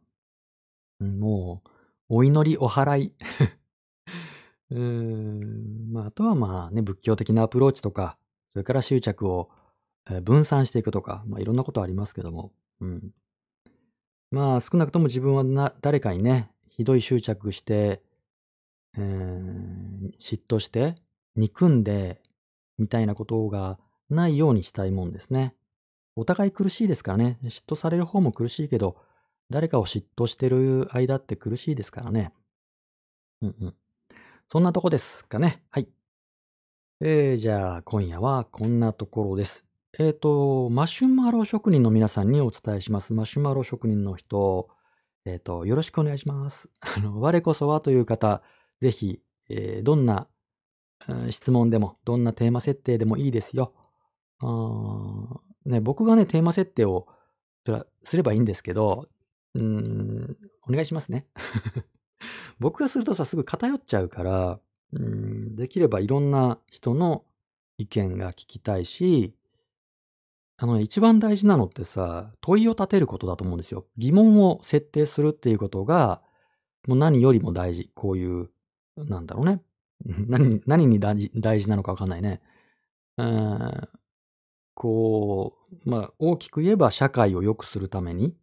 もう、お祈り、お祓い。*laughs* うーん、まあ、とはまあね、仏教的なアプローチとか、それから執着を分散していくとか、まあ、いろんなことありますけども。うん。まあ、少なくとも自分はな、誰かにね、ひどい執着して、えー嫉妬して、憎んで、みたいなことがないようにしたいもんですね。お互い苦しいですからね。嫉妬される方も苦しいけど、誰かを嫉妬してる間って苦しいですからね。うんうん。そんなとこですかね。はい。えー、じゃあ、今夜はこんなところです。えっ、と、マシュマロ職人の皆さんにお伝えします。マシュマロ職人の人、えっ、と、よろしくお願いします。*laughs* あの、我こそはという方、ぜひ、えーどんな、うん質問でも、どんなテーマ設定でもいいですよ。ね、僕がね、テーマ設定をすればいいんですけど、うん、お願いしますね。*laughs* 僕がするとさ、すぐ偏っちゃうから、うん、できればいろんな人の意見が聞きたいし、あの、一番大事なのってさ、問いを立てることだと思うんですよ。疑問を設定するっていうことが、もう何よりも大事。こういう、なんだろうね。*laughs* 何、何に大事なのかわかんないね。こう、まあ、大きく言えば社会を良くするために、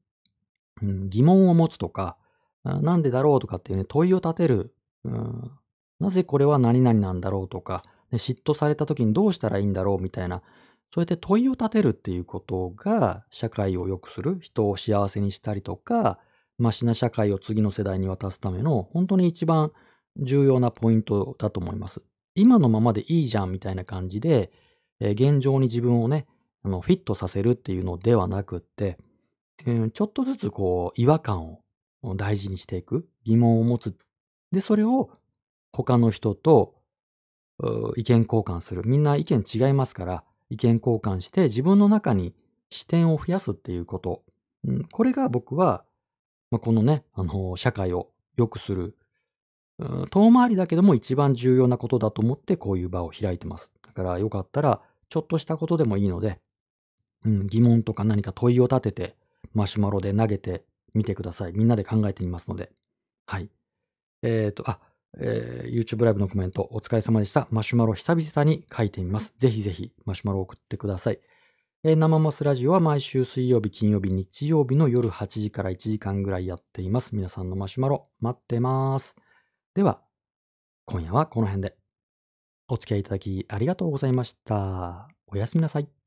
うん、疑問を持つとか、なんでだろうとかっていうね、問いを立てる。うん、なぜこれは何々なんだろうとか、ね嫉妬された時にどうしたらいいんだろうみたいな、そうやって問いを立てるっていうことが社会を良くする、人を幸せにしたりとか、マシな社会を次の世代に渡すための本当に一番重要なポイントだと思います。今のままでいいじゃんみたいな感じで、えー現状に自分をね、あのフィットさせるっていうのではなくって、うんちょっとずつこう違和感を大事にしていく、疑問を持つ。で、それを他の人と意見交換する。みんな意見違いますから、意見交換して自分の中に視点を増やすっていうこと。うんこれが僕は、まあ、このね、あの、社会を良くする、うん遠回りだけども一番重要なことだと思ってこういう場を開いてます。だからよかったら、ちょっとしたことでもいいので、うん、疑問とか何か問いを立てて、マシュマロで投げてみてください。みんなで考えてみますので。はい。えっ、と、あ、えー YouTube ライブのコメントお疲れ様でした。マシュマロ久々に書いてみます。ぜひぜひマシュマロ送ってください。えー生マスラジオは毎週水曜日、金曜日、日曜日の夜8時から1時間ぐらいやっています。皆さんのマシュマロ待ってます。では、今夜はこの辺で。お付き合いいただきありがとうございました。おやすみなさい。